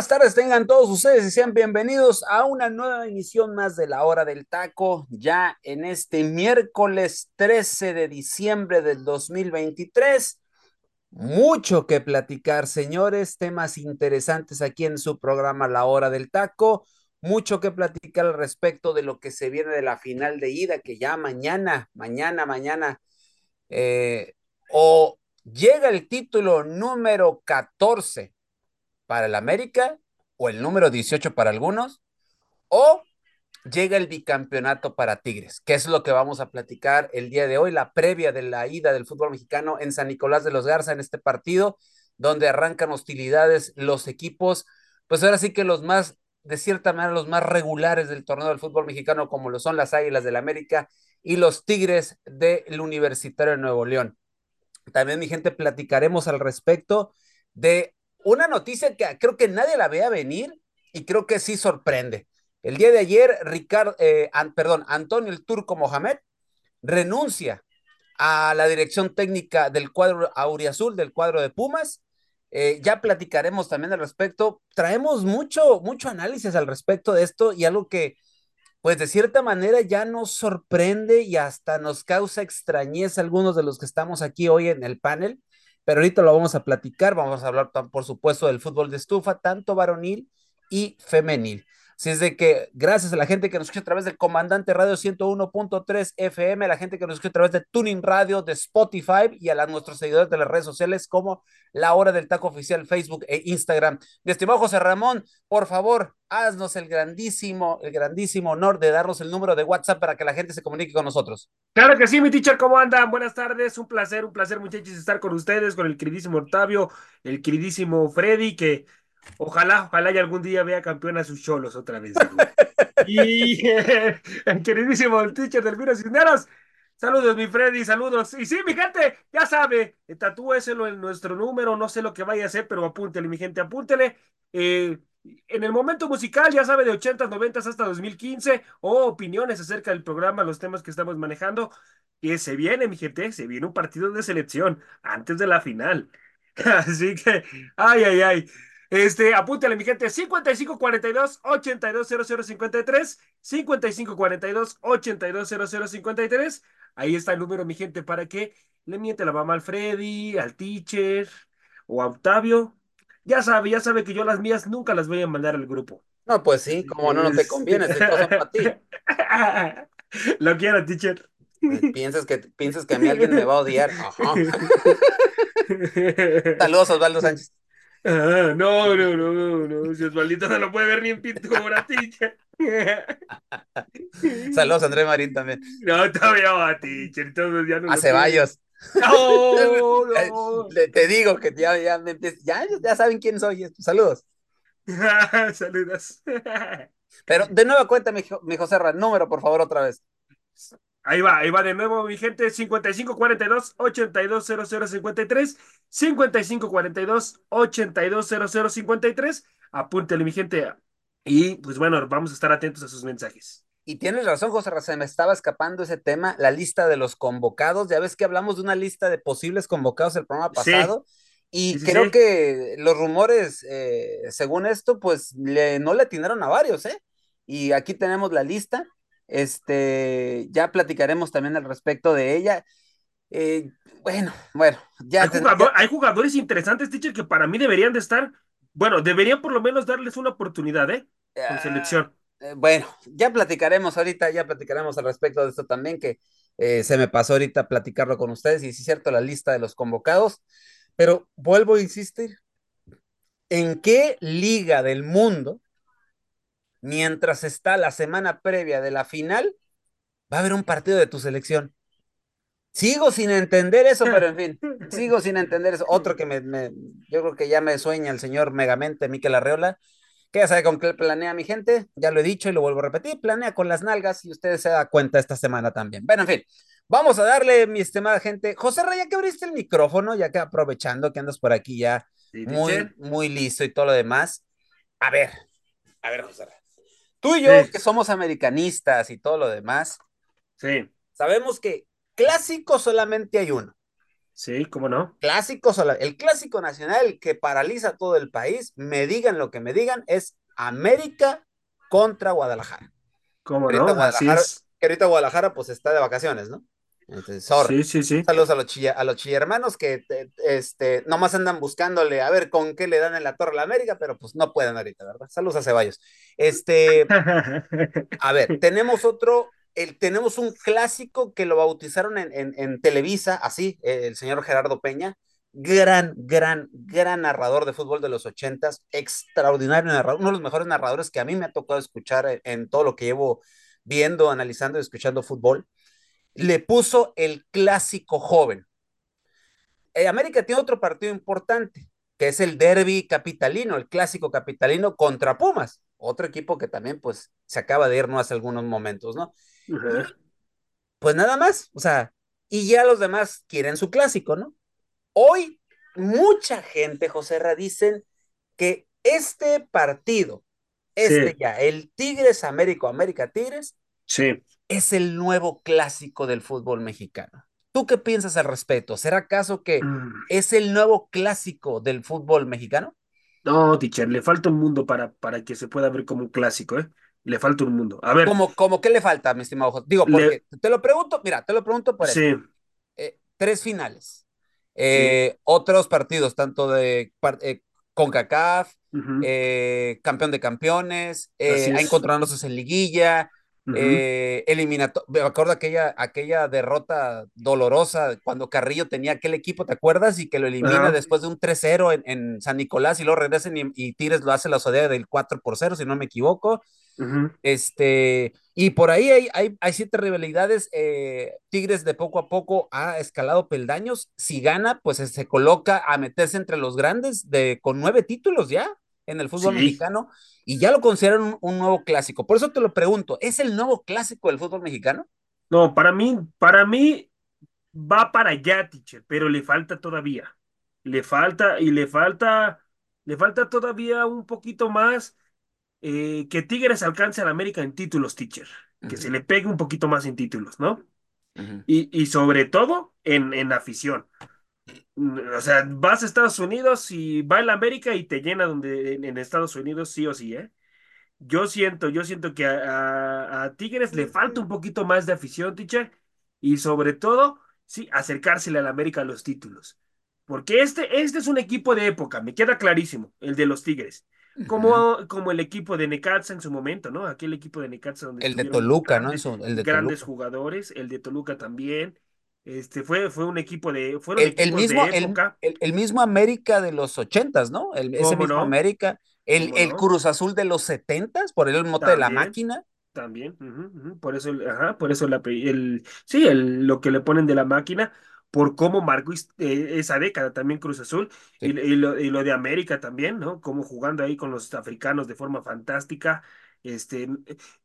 Buenas tardes tengan todos ustedes y sean bienvenidos a una nueva emisión más de la hora del taco, ya en este miércoles 13 de diciembre del 2023. Mucho que platicar, señores, temas interesantes aquí en su programa La hora del taco, mucho que platicar al respecto de lo que se viene de la final de ida, que ya mañana, mañana, mañana, eh, o llega el título número 14 para el América o el número 18 para algunos, o llega el bicampeonato para Tigres, que es lo que vamos a platicar el día de hoy, la previa de la ida del fútbol mexicano en San Nicolás de los Garza en este partido, donde arrancan hostilidades los equipos, pues ahora sí que los más, de cierta manera, los más regulares del torneo del fútbol mexicano, como lo son las Águilas del América y los Tigres del Universitario de Nuevo León. También, mi gente, platicaremos al respecto de una noticia que creo que nadie la veía venir y creo que sí sorprende. El día de ayer, Ricardo, eh, perdón, Antonio el Turco Mohamed renuncia a la dirección técnica del cuadro Auriazul, del cuadro de Pumas. Eh, ya platicaremos también al respecto. Traemos mucho, mucho análisis al respecto de esto y algo que, pues de cierta manera ya nos sorprende y hasta nos causa extrañeza algunos de los que estamos aquí hoy en el panel pero ahorita lo vamos a platicar, vamos a hablar, por supuesto, del fútbol de estufa, tanto varonil y femenil. Así es de que gracias a la gente que nos escucha a través del Comandante Radio 101.3 FM, a la gente que nos escucha a través de Tuning Radio, de Spotify y a nuestros seguidores de las redes sociales como La Hora del Taco Oficial, Facebook e Instagram. Mi estimado José Ramón, por favor, haznos el grandísimo, el grandísimo honor de darnos el número de WhatsApp para que la gente se comunique con nosotros. Claro que sí, mi teacher, ¿cómo andan? Buenas tardes, un placer, un placer, muchachos, estar con ustedes, con el queridísimo Octavio, el queridísimo Freddy, que Ojalá, ojalá y algún día vea campeón a sus cholos otra vez. y el queridísimo el teacher del Vino Cisneros. Saludos, mi Freddy, saludos. Y sí, mi gente, ya sabe, tatúeselo en nuestro número, no sé lo que vaya a hacer, pero apúntele, mi gente, apúntele. Eh, en el momento musical, ya sabe, de 80, 90 hasta 2015, o opiniones acerca del programa, los temas que estamos manejando, que se viene, mi gente, se viene un partido de selección antes de la final. Así que, ay, ay, ay. Este, apúntale, mi gente, 5542 820053, 5542 820053. Ahí está el número, mi gente, para que le miente la mamá al Freddy, al teacher o a Octavio. Ya sabe, ya sabe que yo las mías nunca las voy a mandar al grupo. No, pues sí, como no, no te conviene, te para ti. Lo quiero, teacher. Piensas que, piensas que a mí alguien me va a odiar. Saludos, Osvaldo Sánchez. Ah, no, no, no, no, si Osvaldito no lo puede ver ni en pintura, teacher. Saludos, André Marín también. No, todavía va, teacher, todos ya no. A Ceballos. No, no. Te digo que ya, ya, me ya, ya saben quién soy. Saludos. Saludos. Pero de nueva cuenta, mi, mi José número, por favor, otra vez. Ahí va, ahí va de nuevo, mi gente. 5542-820053. 5542-820053. Apúntele, mi gente. Y pues bueno, vamos a estar atentos a sus mensajes. Y tienes razón, José se me estaba escapando ese tema, la lista de los convocados. Ya ves que hablamos de una lista de posibles convocados el programa pasado. Y creo que los rumores, eh, según esto, pues le, no le atinaron a varios, ¿eh? Y aquí tenemos la lista. Este, ya platicaremos también al respecto de ella. Eh, bueno, bueno, ya. Hay, jugadores interesantes, teacher, que para mí deberían de estar, bueno, deberían por lo menos darles una oportunidad, ¿eh? Con ah, selección. Eh, bueno, ya platicaremos ahorita, ya platicaremos al respecto de esto también, que eh, se me pasó ahorita platicarlo con ustedes, y sí es cierto, la lista de los convocados, pero vuelvo a insistir, ¿en qué liga del mundo mientras está la semana previa de la final, va a haber un partido de tu selección. Sigo sin entender eso, pero en fin, sigo sin entender eso. Otro que me, me yo creo que ya me sueña el señor Megamente, Miquel Arreola, que ya sabe con qué planea mi gente, ya lo he dicho y lo vuelvo a repetir, planea con las nalgas y ustedes se dan cuenta esta semana también. Bueno, en fin, vamos a darle, mi estimada gente. José Raya, que abriste el micrófono, ya que aprovechando que andas por aquí ya Sí, muy, muy listo y todo lo demás. A ver, a ver, José Raya. Tú y yo, Sí. que somos americanistas y todo lo demás, Sí, sabemos que clásico solamente hay uno. sí, cómo no. Clásico el clásico nacional que paraliza todo el país, me digan lo que me digan, es América contra Guadalajara. Cómo Ahorita no, así Guadalajara, es. que ahorita Guadalajara pues está de vacaciones, ¿no? Entonces, sorry. Sí, sí, sí. Saludos a los chilla, a los chillermanos que te- este, nomás andan buscándole a ver con qué le dan en la torre a la América, pero pues no pueden ahorita, ¿verdad? Saludos a Ceballos. Este, a ver, tenemos otro, el, tenemos un clásico que lo bautizaron en, en, en Televisa, así, eh, el señor Gerardo Peña, gran, gran, gran narrador de fútbol de los ochentas, extraordinario narrador, uno de los mejores narradores que a mí me ha tocado escuchar en, en todo lo que llevo viendo, analizando y escuchando fútbol, le puso el clásico joven. Eh, América tiene otro partido importante, que es el derby capitalino, el clásico capitalino contra Pumas, otro equipo que también pues se acaba de ir no hace algunos momentos, ¿no? Pues nada más, o sea, y ya los demás quieren su clásico, ¿no? Hoy mucha gente, José Ra, dicen que este partido, este Sí. ya, el Tigres Américo, América Tigres, Sí. Es el nuevo clásico del fútbol mexicano. ¿Tú qué piensas al respecto? ¿Será acaso que Mm. es el nuevo clásico del fútbol mexicano? No, teacher, le falta un mundo para, para que se pueda ver como un clásico, ¿eh? Le falta un mundo. A ver, ¿Cómo, cómo qué le falta, mi estimado José? Digo, porque Le- te lo pregunto, mira, te lo pregunto por sí, Eh, tres finales, eh, otros partidos, tanto de eh, CONCACAF, campeón de campeones, a es. encontrarnos en liguilla, eh, eliminato- me acuerdo aquella, aquella derrota dolorosa cuando Carrillo tenía aquel equipo, ¿te acuerdas? Y que lo elimina después de un 3-0 en, en San Nicolás y luego regresan y, y Tigres lo hace la sodea del 4 por 0, si no me equivoco. Este, y por ahí hay, hay, hay siete rivalidades. eh, Tigres de poco a poco ha escalado peldaños. Si gana, pues se coloca a meterse entre los grandes de, con nueve títulos ya en el fútbol Sí. mexicano y ya lo consideran un, un nuevo clásico. Por eso te lo pregunto, ¿es el nuevo clásico del fútbol mexicano? No, para mí, para mí va para allá, teacher, pero le falta todavía. Le falta y le falta, le falta todavía un poquito más eh, que Tigres alcance al América en títulos, teacher. Que se le pegue un poquito más en títulos, ¿no? Y, y sobre todo en, en afición. O sea, vas a Estados Unidos y va el América y te llena donde en, en Estados Unidos sí o sí, ¿eh? Yo siento, yo siento que a, a- a Tigres le falta un poquito más de afición, teacher, y sobre todo, sí, acercársele al América a los títulos. Porque este, este es un equipo de época, me queda clarísimo, el de los Tigres. Como, como el equipo de Necaxa en su momento, ¿no? Aquel equipo de Necaxa donde El de Toluca, ¿no? grandes, el de grandes Toluca. jugadores, el de Toluca también. Este fue, fue un equipo de, fueron El, mismo, de el, época. el- el mismo América de los ochentas, ¿no? El- ese ¿Cómo mismo no? América. El, ¿Cómo el no? Cruz Azul de los setentas, por el mote de la También. máquina. También, Por eso, ajá, por eso la, el, sí, el, lo que le ponen de la máquina, por cómo marcó eh, esa década también Cruz Azul, y lo, y lo de América también, ¿no? Como jugando ahí con los africanos de forma fantástica. Este,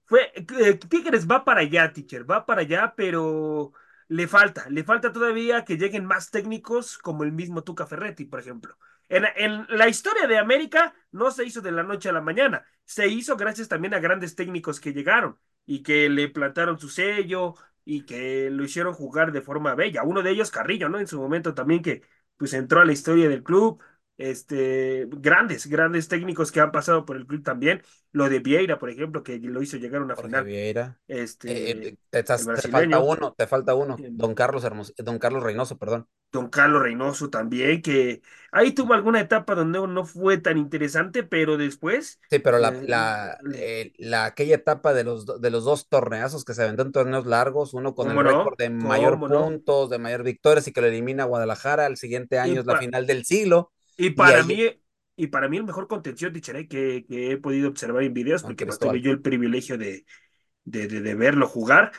fue, eh, Tigres va para allá, teacher, va para allá, pero le falta, le falta todavía que lleguen más técnicos como el mismo Tuca Ferretti, por ejemplo. En, en la historia de América no se hizo de la noche a la mañana, se hizo gracias también a grandes técnicos que llegaron y que le plantaron su sello y que lo hicieron jugar de forma bella. Uno de ellos, Carrillo, ¿no? En su momento también que pues entró a la historia del club. Este, grandes, grandes técnicos que han pasado por el club también. Lo de Vieira, por ejemplo, que lo hizo llegar a una Jorge final. Vieira. Este, Eh, eh, te, el te falta uno, te falta uno. Eh, Don Carlos Hermos- Don Carlos Reynoso, perdón. Don Carlos Reynoso también, que ahí tuvo alguna etapa donde no fue tan interesante, pero después, Sí, pero la, eh, la, eh, la- aquella etapa de los, de los dos torneazos que se aventó en torneos largos, uno con el ¿cómo récord no? de mayor puntos, de mayor victorias y que lo elimina Guadalajara, el siguiente Y, año es la final del siglo. Y Y para ahí mí, y para mí el mejor contención, Ticharé, que, que he podido observar en videos, con porque Cristóbal. tuve yo el privilegio de, de, de, de verlo jugar,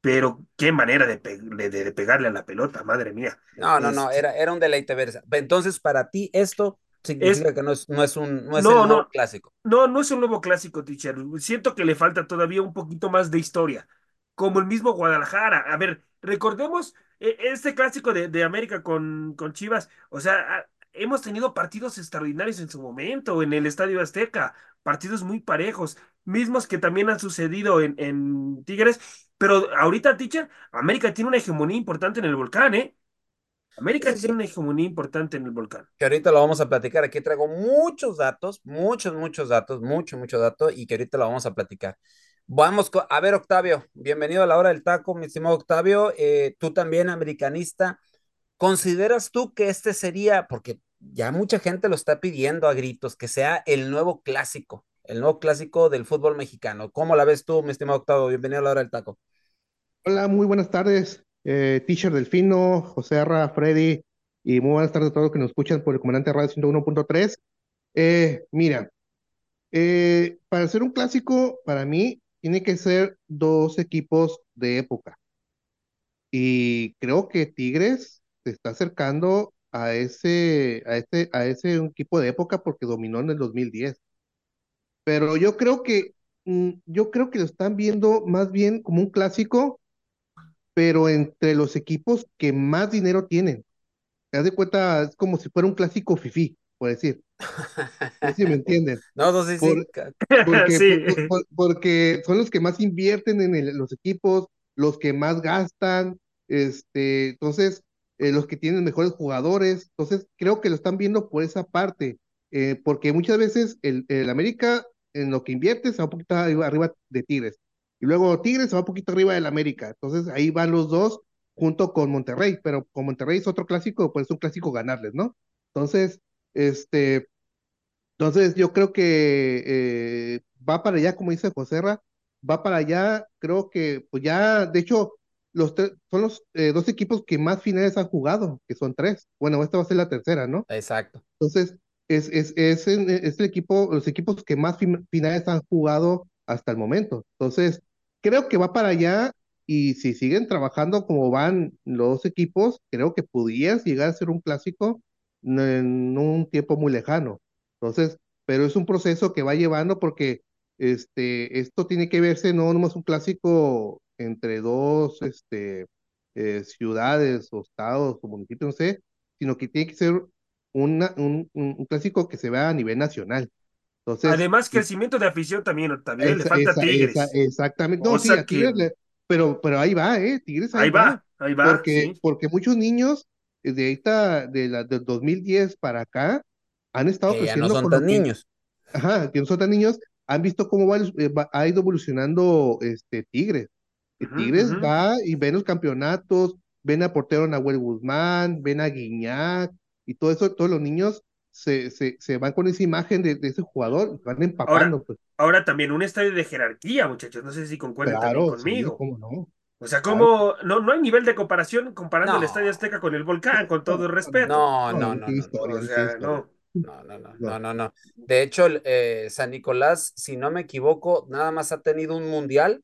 pero qué manera de, de, pegarle a la pelota, madre mía. No, no, no, era, era un deleite ver. Entonces, para ti, esto significa que no es, no es un no es el nuevo clásico. No, no es un nuevo clásico, teacher. Siento que le falta todavía un poquito más de historia, como el mismo Guadalajara. A ver, recordemos e, este clásico de, de América con, con Chivas, o sea, hemos tenido partidos extraordinarios en su momento en el Estadio Azteca, partidos muy parejos, mismos que también han sucedido en, en Tigres, pero ahorita, teacher, América tiene una hegemonía importante en el volcán, ¿eh? América tiene una hegemonía importante en el volcán. Que ahorita lo vamos a platicar. Aquí traigo muchos datos, muchos, muchos datos, mucho, mucho dato, y que ahorita lo vamos a platicar. Vamos a ver, Octavio, bienvenido a la hora del taco, mi estimado Octavio. Eh, tú también, americanista, ¿consideras tú que este sería, porque ya mucha gente lo está pidiendo a gritos, que sea el nuevo clásico, el nuevo clásico del fútbol mexicano? ¿Cómo la ves tú, mi estimado Octavio? Bienvenido a la hora del taco. Hola, muy buenas tardes, eh, Teacher Delfino, José Arra, Freddy, y muy buenas tardes a todos los que nos escuchan por el Comandante Radio 101.3. Eh, mira, eh, para ser un clásico, para mí, tiene que ser dos equipos de época. Y creo que Tigres se está acercando a ese, a ese, a ese equipo de época porque dominó en el 2010. Pero yo creo que, mm, yo creo que lo están viendo más bien como un clásico, pero entre los equipos que más dinero tienen. Te das de cuenta, es como si fuera un clásico FIFI, por decir. No si me entienden. No, no, sí, sí. Porque, porque, son los que más invierten en los equipos, los que más gastan, este, entonces, eh, los que tienen mejores jugadores. Entonces, creo que lo están viendo por esa parte, eh, porque muchas veces el, el, América en lo que invierte se va un poquito arriba, de Tigres. Y luego Tigres se va un poquito arriba del América. Entonces, ahí van los dos junto con Monterrey, pero con Monterrey es otro clásico, pues es un clásico ganarles, ¿no? Entonces, este, entonces yo creo que eh, va para allá, como dice José va para allá, creo que, pues ya, de hecho, los son los eh, dos equipos que más finales han jugado, que son tres. Bueno, esta va a ser la tercera, ¿no? Exacto. Entonces, es, es, es, es el equipo, los equipos que más finales han jugado hasta el momento. Entonces, creo que va para allá y si siguen trabajando como van los equipos, creo que podrías llegar a ser un clásico en un tiempo muy lejano. Entonces, pero es un proceso que va llevando porque este, esto tiene que verse no nomás un clásico entre dos este, eh, ciudades o estados o municipios, no sé, sino que tiene que ser una, un, un, clásico que se vea a nivel nacional. Entonces, Además, crecimiento de afición también, también le falta Tigres. exactamente, no, sí, pero, pero ahí va, ¿eh? Tigres ahí, va, ahí va. Porque, porque muchos niños de ahorita, de la, del 2010 para acá, han estado que creciendo. Ya no son tan niños. Ajá, que no son tan niños, han visto cómo eh, va, ha ido evolucionando este Tigres. Tigres va y ven los campeonatos, ven a portero Nahuel Guzmán, ven a Guiñac, y todo eso, todos los niños se, se, se van con esa imagen de, ese jugador, van empapando. Ahora, pues. ahora, también un estadio de jerarquía, muchachos, no sé si concuerdan también conmigo. cómo no. O sea, como no, no hay nivel de comparación comparando el Estadio Azteca con el Volcán, con todo el respeto. No, no, no. No, no, no, no, no, no. De hecho, eh, San Nicolás, si no me equivoco, nada más ha tenido un mundial.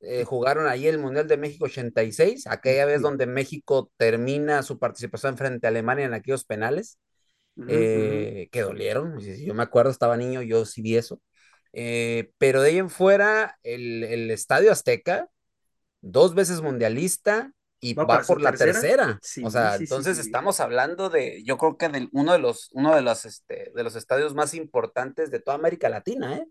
Eh, jugaron ahí el Mundial de México 86, aquella vez donde México termina su participación frente a Alemania en aquellos penales, eh, que dolieron. Yo me acuerdo, estaba niño, yo sí vi eso. pero de ahí en fuera, el, el Estadio Azteca, dos veces mundialista y va, por la tercera. o sea, entonces estamos hablando de, yo creo que de uno de los, uno de los, este, de los estadios más importantes de toda América Latina, ¿eh?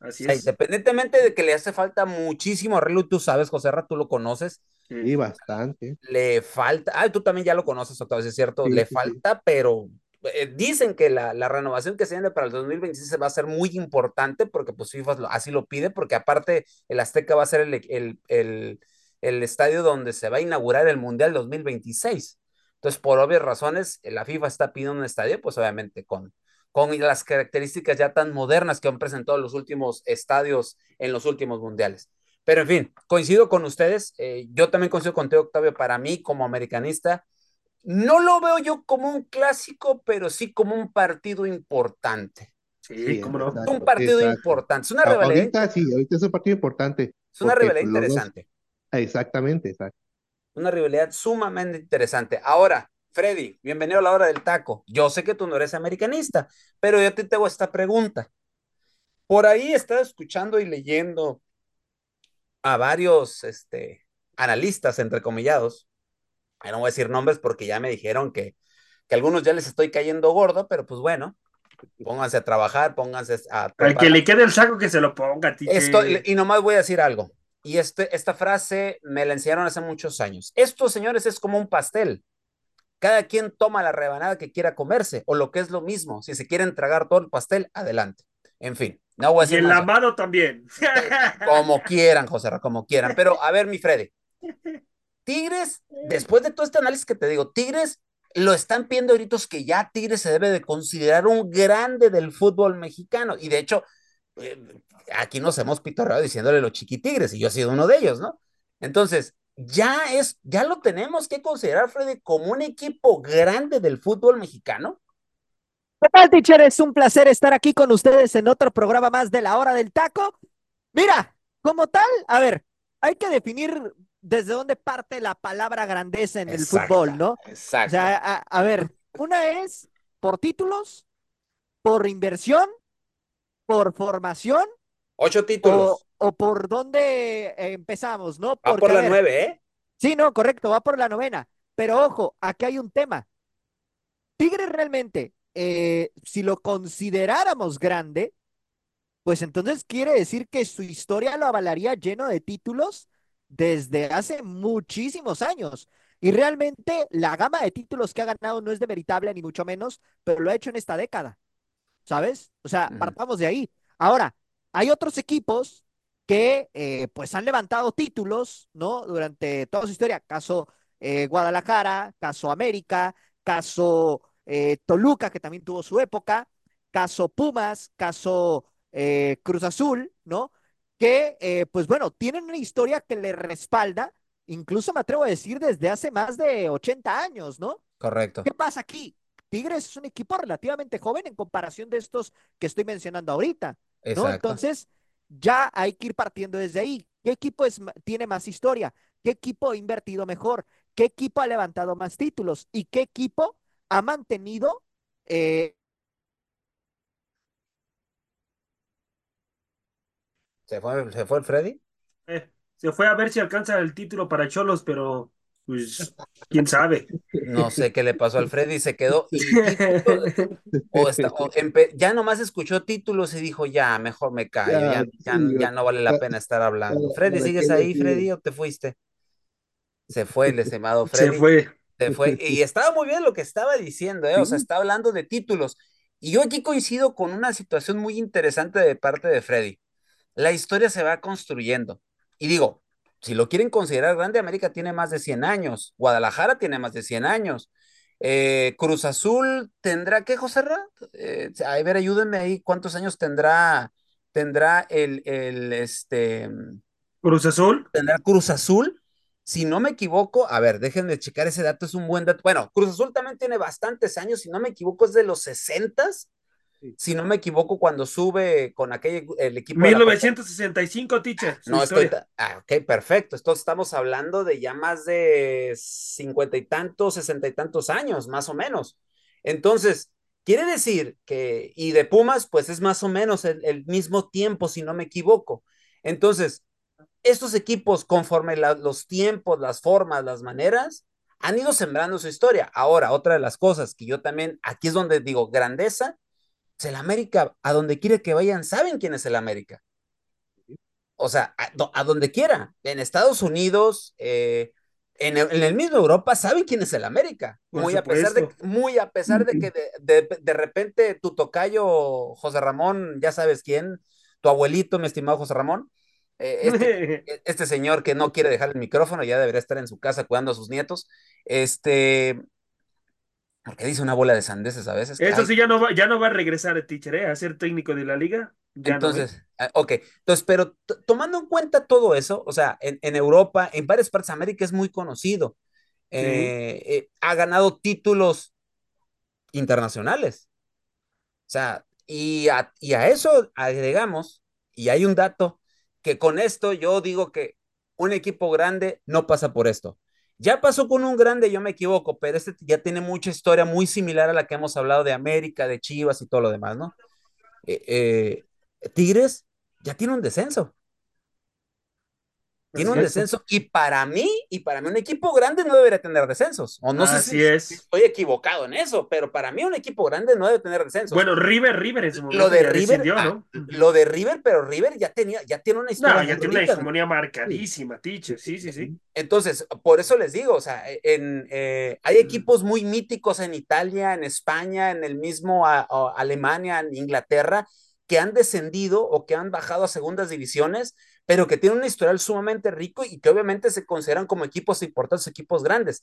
Así es. Independientemente de que le hace falta muchísimo arreglo, tú sabes, José Ra, tú lo conoces. Sí, bastante. Le falta, ah, tú también ya lo conoces, otra vez, es cierto, le falta, pero eh, dicen que la, la, renovación que se viene para el 2026 va a ser muy importante porque pues FIFA así lo pide, porque aparte el Azteca va a ser el, el, el el estadio donde se va a inaugurar el Mundial 2026. Entonces, por obvias razones, la FIFA está pidiendo un estadio, pues obviamente con, con las características ya tan modernas que han presentado los últimos estadios en los últimos mundiales. Pero en fin, coincido con ustedes. Eh, yo también coincido contigo, Octavio. Para mí, como americanista, no lo veo yo como un clásico, pero sí como un partido importante. Sí, como no. Un partido importante. Es una rivalidad. Ahorita sí, ahorita es un partido importante. Es una rivalidad interesante Exactamente, exacto. Una rivalidad sumamente interesante. Ahora, Freddy, bienvenido a la hora del taco. Yo sé que tú no eres americanista, pero yo te tengo esta pregunta. Por ahí he estado escuchando y leyendo a varios este, analistas, entrecomillados. No voy a decir nombres porque ya me dijeron que, que algunos ya les estoy cayendo gordo, pero pues bueno, pónganse a trabajar, pónganse a... Al que le quede el saco que se lo ponga, tío. Esto, y nomás voy a decir algo. Y este, esta frase me la enseñaron hace muchos años. Esto, señores, es como un pastel. Cada quien toma la rebanada que quiera comerse, o lo que es lo mismo. Si se quieren tragar todo el pastel, adelante. En fin, no voy a decir. Y en la mano también. Como quieran, José, como quieran. Pero a ver, mi Freddy. Tigres, después de todo este análisis que te digo, Tigres lo están pidiendo gritos que ya Tigres se debe de considerar un grande del fútbol mexicano. Y de hecho, eh, aquí nos hemos pitorreado diciéndole los chiquitigres, y yo he sido uno de ellos, ¿no? Entonces, ya es, ya lo tenemos que considerar, Freddy, como un equipo grande del fútbol mexicano. ¿Qué tal, teacher? Es un placer estar aquí con ustedes en otro programa más de la hora del taco. Mira, como tal, a ver, hay que definir desde dónde parte la palabra grandeza en el fútbol, ¿no? Exacto. O sea, a, ver, una es por títulos, por inversión, por formación. Ocho títulos. O, por dónde empezamos, ¿no? va por la nueve, ¿eh? Sí, no, correcto, va por la novena. Pero ojo, aquí hay un tema. Tigres realmente eh, si lo consideráramos grande, pues entonces quiere decir que su historia lo avalaría lleno de títulos desde hace muchísimos años. Y realmente la gama de títulos que ha ganado no es demeritable, ni mucho menos, pero lo ha hecho en esta década. ¿Sabes? O sea, partamos de ahí. Ahora, hay otros equipos que eh, pues han levantado títulos, ¿no? Durante toda su historia. Caso eh, Guadalajara, caso América, caso eh, Toluca, que también tuvo su época, caso Pumas, caso eh, Cruz Azul, ¿no? Que, pues bueno, tienen una historia que le respalda, incluso me atrevo a decir, desde hace más de 80 años, ¿no? Correcto. ¿Qué pasa aquí? Tigres es un equipo relativamente joven en comparación de estos que estoy mencionando ahorita, ¿no? Entonces, ya hay que ir partiendo desde ahí. ¿Qué equipo es, tiene más historia? ¿Qué equipo ha invertido mejor? ¿Qué equipo ha levantado más títulos? ¿Y qué equipo ha mantenido eh, ¿Se fue, ¿Se fue el Freddy? Eh, se fue a ver si alcanza el título para Cholos, pero pues quién sabe. No sé qué le pasó al Freddy, se quedó. o, ya nomás escuchó títulos y dijo, ya, mejor me callo, ya, ya, no vale la pena estar hablando. Freddy, ¿sigues ahí, Freddy, o te fuiste? Se fue el estimado Freddy. Se fue fue, y estaba muy bien lo que estaba diciendo, ¿eh? o sea, está hablando de títulos. Y yo aquí coincido con una situación muy interesante de parte de Freddy. La historia se va construyendo. Y digo, si lo quieren considerar grande, América tiene más de 100 años, Guadalajara tiene más de 100 años, eh, Cruz Azul tendrá, ¿qué, José Rat? Eh, a ver, ayúdenme ahí, ¿cuántos años tendrá, tendrá el, el, este... Cruz Azul? Tendrá Cruz Azul si no me equivoco, a ver, déjenme checar ese dato, es un buen dato. Bueno, Cruz Azul también tiene bastantes años, si no me equivoco, es de los 60 si no me equivoco, cuando sube con aquel el equipo. 1965, teacher. No, estoy. Ah, ok, perfecto. Entonces estamos hablando de ya más de cincuenta y tantos, sesenta y tantos años, más o menos. Entonces, quiere decir que, y de Pumas, pues es más o menos el mismo tiempo, si no me equivoco. Entonces, estos equipos, conforme los tiempos, las formas, las maneras, han ido sembrando su historia. Ahora, otra de las cosas que yo también, aquí es donde digo, grandeza, el América, a donde quiere que vayan, saben quién es el América. O sea, a, donde quiera, en Estados Unidos, eh, en, el, mismo Europa, saben quién es el América. muy a, pesar de, muy a pesar de que de, de repente tu tocayo, José Ramón, ya sabes quién, tu abuelito, mi estimado José Ramón, eh, este, este, señor que no quiere dejar el micrófono, ya debería estar en su casa cuidando a sus nietos. Este, porque dice una bola de sandeces a veces. Eso sí, ya no, va, ya no va a regresar el teacher, ¿eh? a ser técnico de la liga. entonces, ah, ok, entonces, pero tomando en cuenta todo eso, o sea, en, Europa, en varias partes de América es muy conocido. Eh, eh, ha ganado títulos internacionales. O sea, y y a eso agregamos, y hay un dato que con esto yo digo que un equipo grande no pasa por esto. Ya pasó con un grande, yo me equivoco, pero este ya tiene mucha historia muy similar a la que hemos hablado de América, de Chivas y todo lo demás, ¿no? Eh, eh, Tigres ya tiene un descenso. Tiene un descenso y para mí, y para mí un equipo grande no debería tener descensos. O no sé si, estoy equivocado en eso, pero para mí un equipo grande no debe tener descensos. Bueno, River, River momento. Lo de River, ah, lo de River, pero River ya tenía, ya tiene una historia. No, ya tiene una hegemonía marcadísima, teacher, sí, sí, sí. Entonces, por eso les digo, o sea, en, eh, hay equipos muy míticos en Italia, en España, en el mismo Alemania, en Inglaterra, que han descendido o que han bajado a segundas divisiones pero que tienen un historial sumamente rico y que obviamente se consideran como equipos importantes, equipos grandes.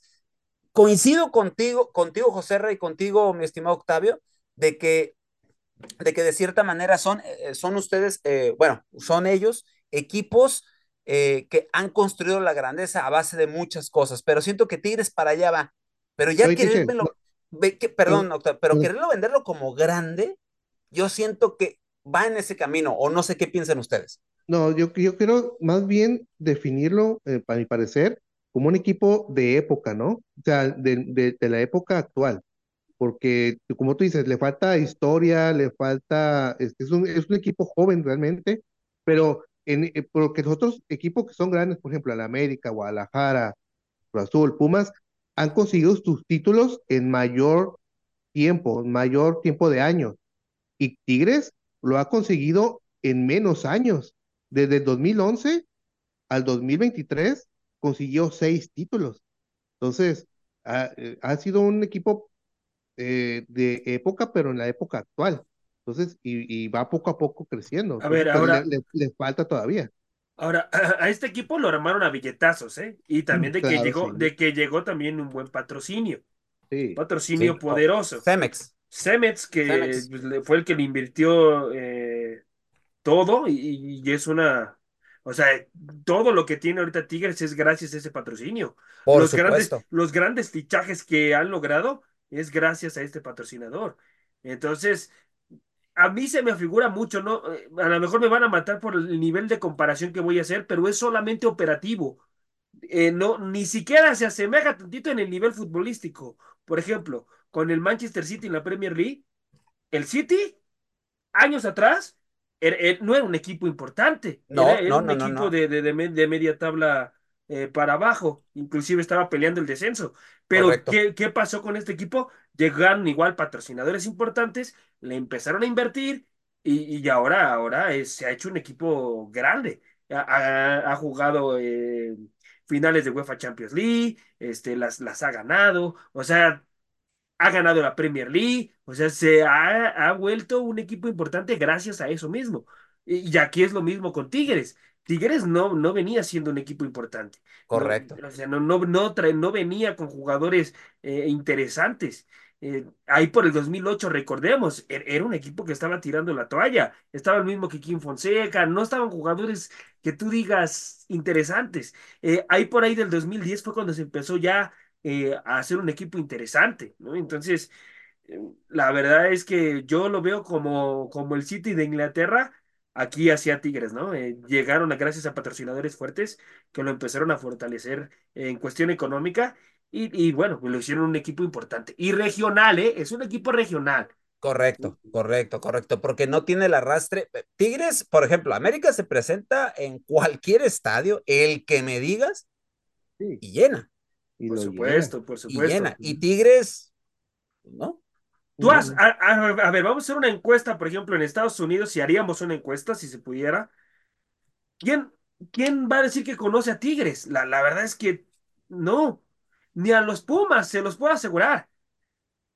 Coincido contigo, contigo José Rey, contigo, mi estimado Octavio, de que de que de cierta manera son, eh, son ustedes, eh, bueno, son ellos equipos eh, que han construido la grandeza a base de muchas cosas, pero siento que Tigres para allá va. Pero ya quererlo, que, perdón, Octavio, pero quererlo venderlo como grande, yo siento que va en ese camino, o no sé qué piensan ustedes. No, yo, quiero más bien definirlo, eh, para mi parecer, como un equipo de época, ¿no? O sea, de, la época actual. Porque, como tú dices, le falta historia, le falta, es, un, es un equipo joven realmente, pero en, eh, porque otros equipos que son grandes, por ejemplo, el América, Guadalajara, Azul, Pumas, han conseguido sus títulos en mayor tiempo, mayor tiempo de años. Y Tigres lo ha conseguido en menos años. Desde el 2011 al 2023 consiguió seis títulos. Entonces, ha, sido un equipo eh, de época, pero en la época actual. Entonces, y, va poco a poco creciendo. A ver, ahora. Le, falta todavía. Ahora, a, este equipo lo armaron a billetazos, ¿eh? Y también de que llegó, de que llegó también un buen patrocinio. Sí. Patrocinio poderoso. Cemex. Cemex, que fue el que le invirtió eh, todo y, es una, o sea, todo lo que tiene ahorita Tigres es gracias a ese patrocinio. los, grandes, los grandes fichajes que han logrado es gracias a este patrocinador. Entonces, a mí se me figura mucho, ¿no? Eh, a lo mejor me van a matar por el nivel de comparación que voy a hacer, pero es solamente operativo. Eh, no, ni siquiera se asemeja tantito en el nivel futbolístico. Por ejemplo, con el Manchester City en la Premier League, el City, años atrás, no era un equipo importante, no, era, un equipo de, de, de, media tabla eh, para abajo, inclusive estaba peleando el descenso. Pero ¿qué, ¿qué, pasó con este equipo? Llegaron igual patrocinadores importantes, le empezaron a invertir y, y ahora, ahora se ha hecho un equipo grande. Ha, ha, jugado eh, finales de UEFA Champions League, este, las, las ha ganado, o sea, ha ganado la Premier League, o sea, se ha, vuelto un equipo importante gracias a eso mismo. Y, aquí es lo mismo con Tigres. Tigres no, no venía siendo un equipo importante. Correcto. o sea, no, no, no, no venía con jugadores eh, interesantes. Eh, ahí por el 2008, recordemos, er, era un equipo que estaba tirando la toalla. Estaba el mismo que Kim Fonseca, no estaban jugadores que tú digas interesantes. Eh, ahí por ahí del 2010 fue cuando se empezó ya eh, a hacer un equipo interesante, ¿no? Entonces, eh, la verdad es que yo lo veo como, como el City de Inglaterra aquí hacia Tigres, ¿no? Eh, llegaron a, gracias a patrocinadores fuertes que lo empezaron a fortalecer en cuestión económica y, y bueno, pues lo hicieron un equipo importante. Y regional, ¿eh? Es un equipo regional. Correcto, correcto, correcto, porque no tiene el arrastre. Tigres, por ejemplo, América se presenta en cualquier estadio, el que me digas, y llena por supuesto, por supuesto. Y, Tigres, ¿no? Tú has, a, ver, vamos a hacer una encuesta, por ejemplo, en Estados Unidos, si haríamos una encuesta, si se pudiera. ¿Quién, quién va a decir que conoce a Tigres? La, la verdad es que no, ni a los Pumas, se los puedo asegurar.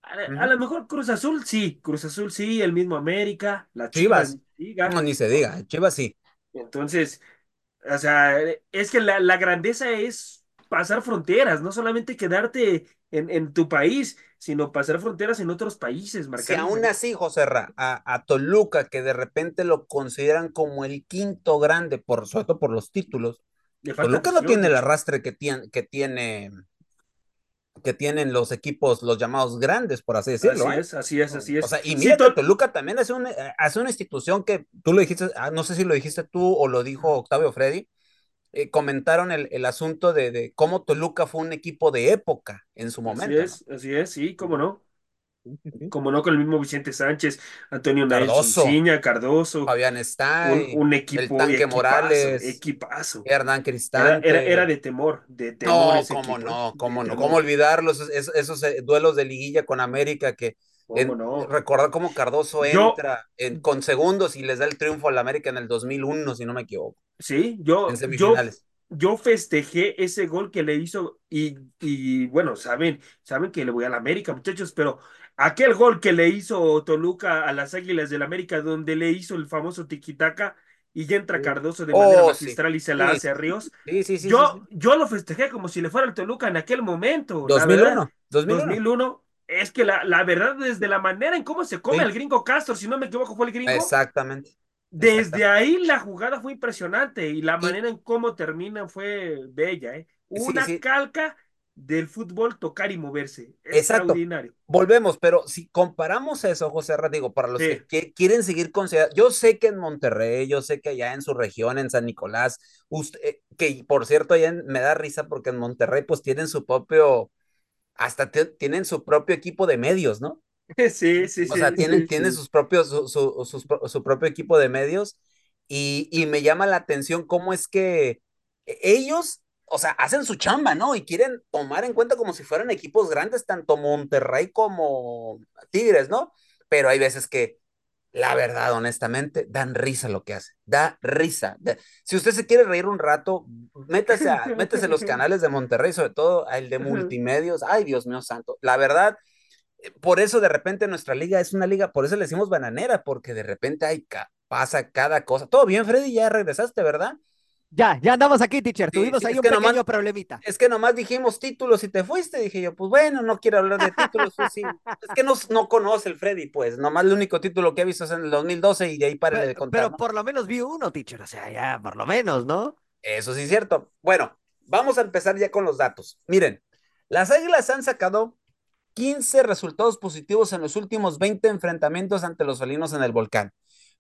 A, lo mejor Cruz Azul sí, Cruz Azul sí, el mismo América, la Chivas. Chivas no, ni se diga, Chivas sí. Entonces, o sea, es que la, la grandeza es pasar fronteras, no solamente quedarte en, en tu país, sino pasar fronteras en otros países. Si aún así, José Ra, a, Toluca, que de repente lo consideran como el quinto grande, por sobre todo por los títulos, Toluca no tiene el arrastre que tiene, que tiene que tienen los equipos, los llamados grandes, por así decirlo. Así ¿eh? es, así es, así es. O sea, y mira, Toluca también hace hace una institución que tú lo dijiste, ah, no sé si lo dijiste tú o lo dijo Octavio Freddy, eh, comentaron el, el asunto de, de, cómo Toluca fue un equipo de época en su momento. Así es, ¿no? así es, sí, cómo no. Como no con el mismo Vicente Sánchez, Antonio Cardoso, Ciña, Cardoso, Fabián está, un, un, equipo, el tanque equipazo, Morales, equipazo. Hernán Cristante. Era, era, era, de temor, de temor. No, cómo equipo, no, cómo no, cómo olvidarlos, esos, esos, duelos de liguilla con América que en, no? recordar cómo Cardoso entra en, con segundos y les da el triunfo al América en el 2001, si no me equivoco. Sí, yo, en semifinales. Yo, yo festejé ese gol que le hizo y, y bueno, saben, saben que le voy a la América, muchachos, pero aquel gol que le hizo Toluca a las Águilas del América, donde le hizo el famoso tiquitaca y ya entra Cardoso de manera oh, magistral sí. y se la sí, hace a Ríos. Sí, sí, sí, yo, yo lo festejé como si le fuera el Toluca en aquel momento. 2001, verdad, 2001. 2001. Es que la, la verdad, desde la manera en cómo se come Sí. al gringo Castro, si no me equivoco, fue el gringo. Exactamente. Desde exactamente. ahí la jugada fue impresionante y la Y- manera en cómo termina fue bella, ¿eh? Una sí. calca del fútbol tocar y moverse. Exacto. Extraordinario. Volvemos, pero si comparamos eso, José Ra, digo, para los Sí. que, quieren seguir considerando, yo sé que en Monterrey, yo sé que allá en su región, en San Nicolás, usted, eh, que por cierto, allá en- me da risa porque en Monterrey pues tienen su propio, hasta tienen su propio equipo de medios, ¿no? Sí, sí, O sea, sí, tienen, sí, tienen sí. sus propios, su, su, pro- su propio equipo de medios y, y me llama la atención cómo es que ellos, o sea, hacen su chamba, ¿no? Y quieren tomar en cuenta como si fueran equipos grandes, tanto Monterrey como Tigres, ¿no? Pero hay veces que, la verdad, honestamente, dan risa lo que hacen, da risa. Si usted se quiere reír un rato, métase a, métase a los canales de Monterrey, sobre todo el de multimedios. Ay, Dios mío santo. La verdad, eh, por eso de repente nuestra liga es una liga, por eso le decimos bananera, porque de repente hay ca- pasa cada cosa. Todo bien, Freddy, ya regresaste, ¿verdad? Ya, ya andamos aquí, teacher. Sí, Tuvimos sí, ahí un que pequeño nomás- problemita. Es que nomás dijimos títulos y te fuiste. Dije yo, pues bueno, no quiero hablar de títulos. pues sí. Es que no, no conoce el Freddy, pues. Nomás el único título que ha visto es en el 2012 y de ahí párale de contar. pero ¿no? por lo menos vi uno, teacher. O sea, ya, por lo menos, ¿no? Eso sí es cierto. Bueno, vamos a empezar ya con los datos. Miren, las Águilas han sacado 15 resultados positivos en los últimos 20 enfrentamientos ante los felinos en el volcán.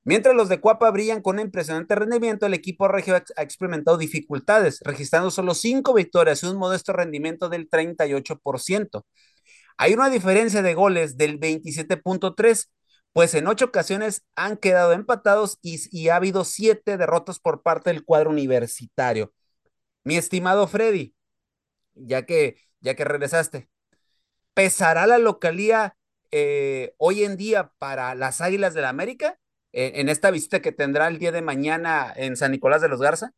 Mientras los de Cuapa brillan con un impresionante rendimiento, el equipo regio ha experimentado dificultades, registrando solo 5 victorias y un modesto rendimiento del 38%. Hay una diferencia de goles del 27.3, pues en 8 ocasiones han quedado empatados y, ha habido 7 derrotas por parte del cuadro universitario. Mi estimado Freddy, ya que, ya que regresaste, ¿pesará la localía eh, hoy en día para las Águilas del la América en esta visita que tendrá el día de mañana en San Nicolás de los Garza?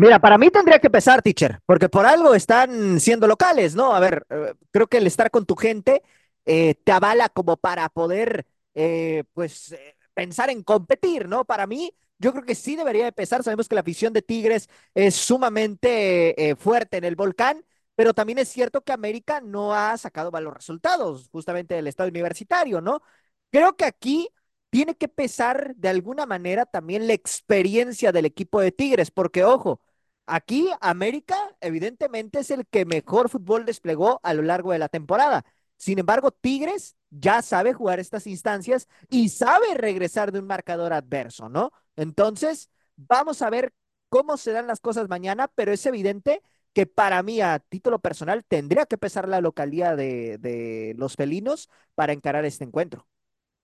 Mira, para mí tendría que pesar, teacher, porque por algo están siendo locales, ¿no? A ver, eh, creo que el estar con tu gente eh, te avala como para poder, eh, pues, pensar en competir, ¿no? Para mí, yo creo que sí debería de pesar. Sabemos que la afición de Tigres es sumamente fuerte en el volcán, pero también es cierto que América no ha sacado malos resultados, justamente del estado universitario, ¿no? Creo que aquí tiene que pesar de alguna manera también la experiencia del equipo de Tigres, porque ojo, aquí América evidentemente es el que mejor fútbol desplegó a lo largo de la temporada. Sin embargo, Tigres ya sabe jugar estas instancias y sabe regresar de un marcador adverso, ¿no? Entonces, vamos a ver cómo se dan las cosas mañana, pero es evidente que para mí, a título personal, tendría que pesar la localía de, de los felinos para encarar este encuentro.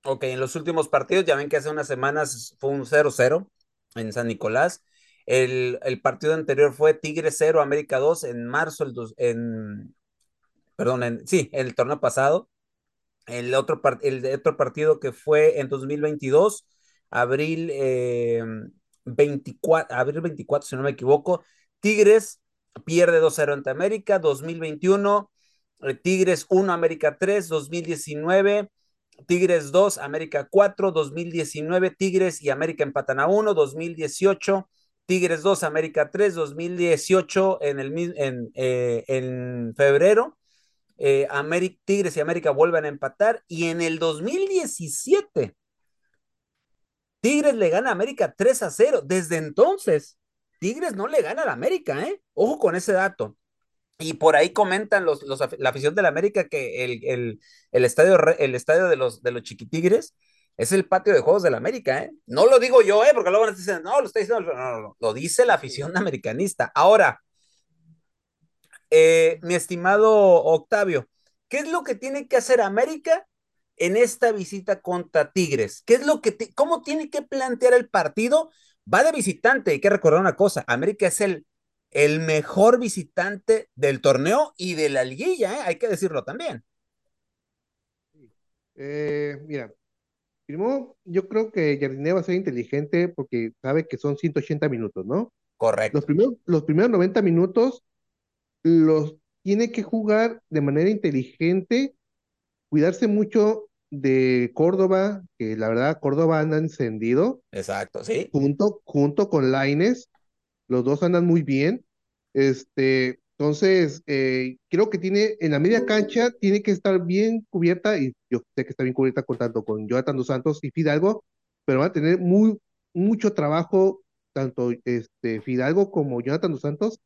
Ok, en los últimos partidos, ya ven que hace unas semanas fue un 0-0 en San Nicolás. El, el, partido anterior fue Tigre 0, América 2 en marzo, el dos, en, perdón, en, sí, el torneo pasado. El otro, el partido que fue en 2022, abril, eh, 24, abril 24, si no me equivoco, Tigres pierde 2-0 ante América, 2021, eh, Tigres 1, América 3, 2019. Tigres 2, América 4, 2019, Tigres y América empatan a 1, 2018, Tigres 2, América 3, 2018 en, el, en, eh, en febrero, eh, América, Tigres y América vuelven a empatar y en el 2017 Tigres le gana a América 3 a 0. Desde entonces, Tigres no le gana a la América, ¿eh? Ojo con ese dato. Y por ahí comentan los, los, la afición de la América que el, el, el, estadio, el estadio de los, de los chiquitigres Es el patio de juegos del América, ¿eh? No lo digo yo, ¿eh? Porque luego nos dicen, no, lo está diciendo, no, no, no, lo dice la afición americanista. Ahora, eh, mi estimado Octavio, ¿qué es lo que tiene que hacer América en esta visita contra Tigres? ¿Qué es lo que, cómo tiene que plantear el partido? Va de visitante, hay que recordar una cosa, América es el, el mejor visitante del torneo y de la liguilla, ¿eh? hay que decirlo también. Eh, mira, primero yo creo que Jardiné va a ser inteligente porque sabe que son 180 minutos, ¿no? Correcto. Los primeros, los primeros 90 minutos los tiene que jugar de manera inteligente, cuidarse mucho de Córdoba, que la verdad Córdoba anda encendido. Exacto, sí. Junto, junto con Laines, los dos andan muy bien. Este, entonces, eh, creo que tiene, en la media cancha, tiene que estar bien cubierta, y yo sé que está bien cubierta con tanto con Jonathan Dos Santos y Fidalgo, pero va a tener muy, mucho trabajo, tanto este, Fidalgo como Jonathan Dos Santos,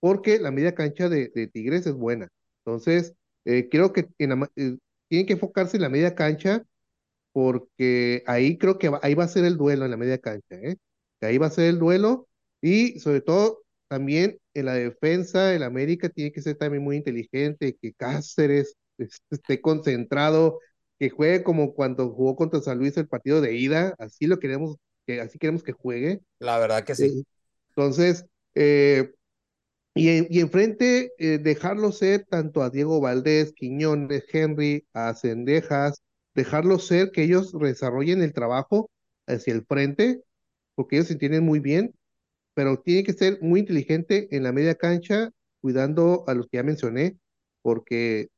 porque la media cancha de, Tigres es buena. Entonces, eh, creo que en eh, tienen que enfocarse en la media cancha, porque ahí creo que ahí va a ser el duelo en la media cancha, ¿eh? Ahí va a ser el duelo, y sobre todo también en la defensa, el América tiene que ser también muy inteligente, que Cáceres esté concentrado, que juegue como cuando jugó contra San Luis el partido de ida, así lo queremos, que así queremos que juegue. La verdad que sí. Entonces, eh, y, y enfrente, eh, dejarlo ser tanto a Diego Valdés, Quiñones, Henry, a Cendejas, dejarlo ser que ellos desarrollen el trabajo hacia el frente, porque ellos se entienden muy bien, pero tiene que ser muy inteligente en la media cancha, cuidando a los que ya mencioné, porque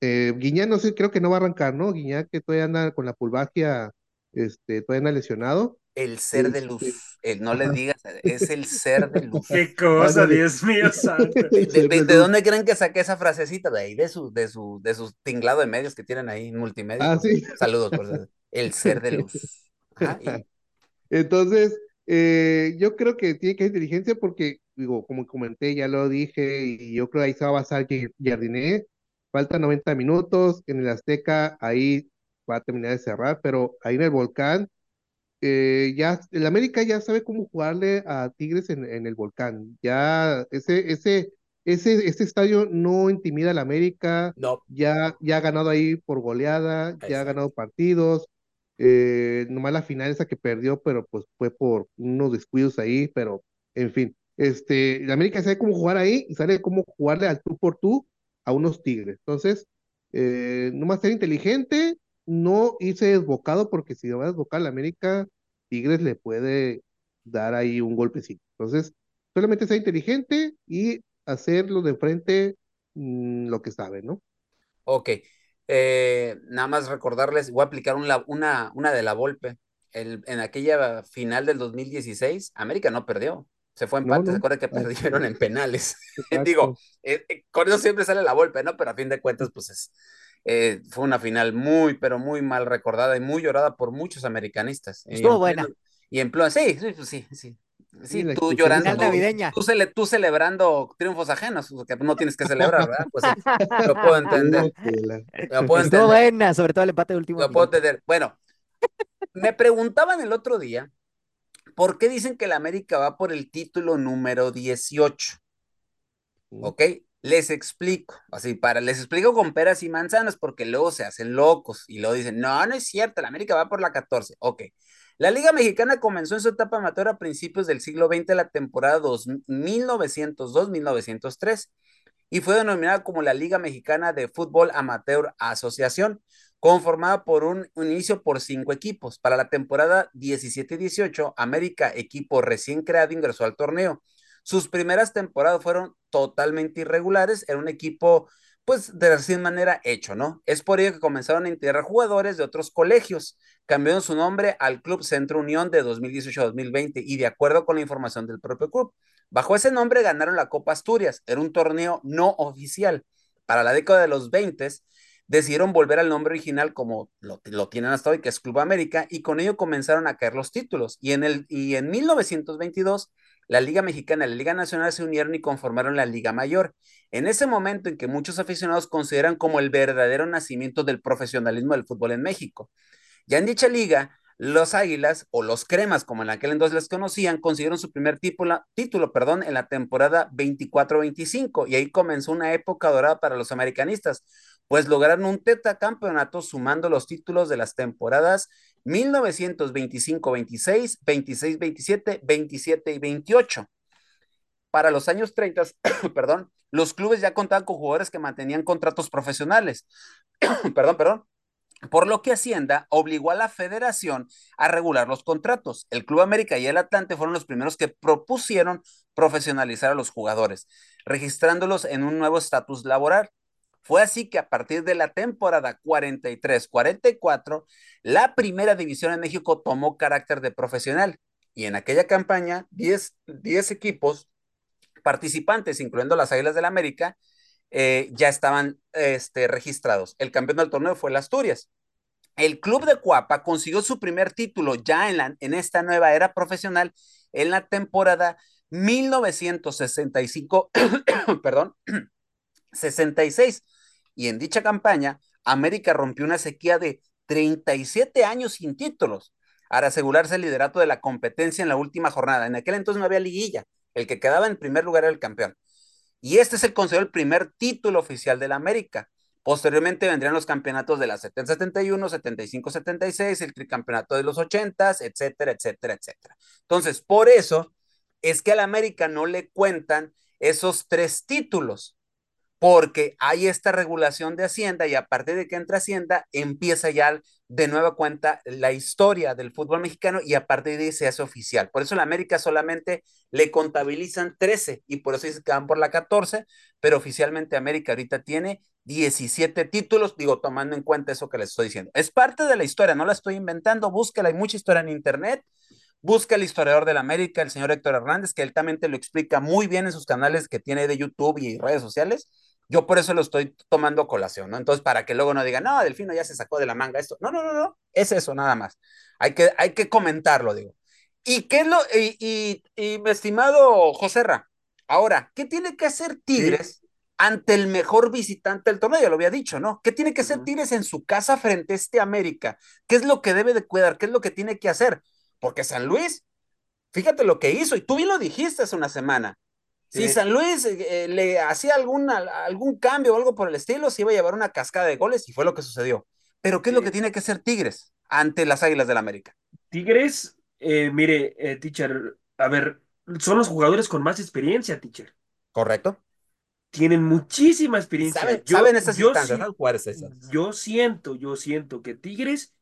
eh, Guiñá no sé, creo que no va a arrancar, ¿no? Guiñá que todavía anda con la pulvagia, este, todavía anda lesionado. El ser de luz. Este, no le digas, es el ser de luz. Qué cosa, Dios mío santo. ¿De, dónde creen que saqué esa frasecita? De ahí, de su, de su, de su tinglado de medios que tienen ahí en multimedia. Ah, sí. Saludos, por El ser de luz. Entonces, eh, yo creo que tiene que ser inteligencia porque, digo, como comenté, ya lo dije, y yo creo que ahí se va a basar Jardiné. Falta 90 minutos, en el Azteca ahí va a terminar de cerrar, pero ahí en el Volcán eh, ya el América ya sabe cómo jugarle a Tigres en, el volcán. Ya ese, ese, ese, ese estadio no intimida al América. No. Ya, ya ha ganado ahí por goleada, ya ha ganado partidos. Eh, nomás la final esa que perdió, pero pues fue por unos descuidos ahí, pero en fin. Este, el América sabe cómo jugar ahí y sabe cómo jugarle al tú por tú a unos Tigres. Entonces, eh, nomás ser inteligente, no hice desbocado porque si va a desbocar la América, Tigres le puede dar ahí un golpecito. Entonces, solamente sea inteligente y hacerlo de frente mm, lo que sabe, ¿no? Ok. Eh, nada más recordarles, voy a aplicar una, una, una de la Volpe. El, en aquella final del 2016, América no perdió. Se fue en empate, se acuerda que perdieron en penales. Digo, eh, eh, con eso siempre sale la Volpe, ¿no? Pero a fin de cuentas, pues es, eh, fue una final muy, pero muy mal recordada y muy llorada por muchos americanistas. Estuvo buena. Y en plan, sí, sí, pues sí, sí. Sí, tú llorando. Tú, tú, celebrando triunfos ajenos, que no tienes que celebrar, ¿verdad? Pues lo puedo entender. Lo puedo entender. Buena, sobre todo el empate último. Lo puedo entender. Bueno, me preguntaban el otro día, ¿por qué dicen que la América va por el título número 18? ¿Ok? Les explico, así para, les explico con peras y manzanas porque luego se hacen locos y luego dicen, no, no es cierto, la América va por la 14. Ok. La Liga Mexicana comenzó en su etapa amateur a principios del siglo XX, la temporada 1902-1903, y fue denominada como la Liga Mexicana de Fútbol Amateur Asociación, conformada por un, inicio por cinco equipos. Para la temporada 17-18, América, equipo recién creado, ingresó al torneo. Sus primeras temporadas fueron totalmente irregulares, era un equipo pues de recién manera hecho, ¿no? Es por ello que comenzaron a integrar jugadores de otros colegios, cambiaron su nombre al Club Centro Unión de 2018-2020 y de acuerdo con la información del propio club, bajo ese nombre ganaron la Copa Asturias, era un torneo no oficial. Para la década de los 20 decidieron volver al nombre original como lo, lo, tienen hasta hoy, que es Club América, y con ello comenzaron a caer los títulos. Y en, el, y en 1922 la Liga Mexicana y la Liga Nacional se unieron y conformaron la Liga Mayor. En ese momento en que muchos aficionados consideran como el verdadero nacimiento del profesionalismo del fútbol en México. Ya en dicha liga, los Águilas o los Cremas, como en aquel entonces les conocían, consiguieron su primer título, perdón, en la temporada 24-25 y ahí comenzó una época dorada para los americanistas, pues lograron un tetacampeonato sumando los títulos de las temporadas 1925-26, 26-27, 27 y 28. Para los años 30, perdón, los clubes ya contaban con jugadores que mantenían contratos profesionales. perdón, perdón. Por lo que Hacienda obligó a la federación a regular los contratos. El Club América y el Atlante fueron los primeros que propusieron profesionalizar a los jugadores, registrándolos en un nuevo estatus laboral. Fue así que a partir de la temporada 43-44, la primera división en México tomó carácter de profesional y en aquella campaña 10, 10 equipos participantes, incluyendo las Águilas del la América, eh, ya estaban este, registrados. El campeón del torneo fue el Asturias. El club de Cuapa consiguió su primer título ya en, la, en esta nueva era profesional en la temporada 1965, perdón, 66. Y en dicha campaña, América rompió una sequía de 37 años sin títulos para asegurarse el liderato de la competencia en la última jornada. En aquel entonces no había liguilla. El que quedaba en primer lugar era el campeón. Y este es el considerado el primer título oficial de la América. Posteriormente vendrían los campeonatos de la 70-71, 75-76, el tricampeonato de los 80, etcétera, etcétera, etcétera. Entonces, por eso es que a la América no le cuentan esos tres títulos porque hay esta regulación de Hacienda y a partir de que entra Hacienda empieza ya de nueva cuenta la historia del fútbol mexicano y a partir de ahí se hace oficial. Por eso la América solamente le contabilizan 13 y por eso dice que van por la 14, pero oficialmente América ahorita tiene 17 títulos, digo, tomando en cuenta eso que les estoy diciendo. Es parte de la historia, no la estoy inventando, búsquela, hay mucha historia en internet. Busca el historiador de la América, el señor Héctor Hernández, que él también te lo explica muy bien en sus canales que tiene de YouTube y redes sociales yo por eso lo estoy tomando colación, ¿no? Entonces, para que luego no digan, no, Delfino ya se sacó de la manga esto. No, no, no, no, es eso nada más. Hay que, hay que comentarlo, digo. ¿Y qué es lo, y, y, mi estimado José Ra, ahora, ¿qué tiene que hacer Tigres ante el mejor visitante del torneo? Ya lo había dicho, ¿no? ¿Qué tiene que hacer Tigres en su casa frente a este América? ¿Qué es lo que debe de cuidar? ¿Qué es lo que tiene que hacer? Porque San Luis, fíjate lo que hizo, y tú bien lo dijiste hace una semana, si San Luis eh, le hacía algún, algún cambio o algo por el estilo, se iba a llevar una cascada de goles y fue lo que sucedió. Pero ¿qué es lo que tiene que hacer Tigres ante las Águilas del la América? Tigres, eh, mire, eh, teacher, a ver, son los jugadores con más experiencia, teacher. Correcto. Tienen muchísima experiencia. Saben, yo, saben esas instancias, Yo siento, yo siento que Tigres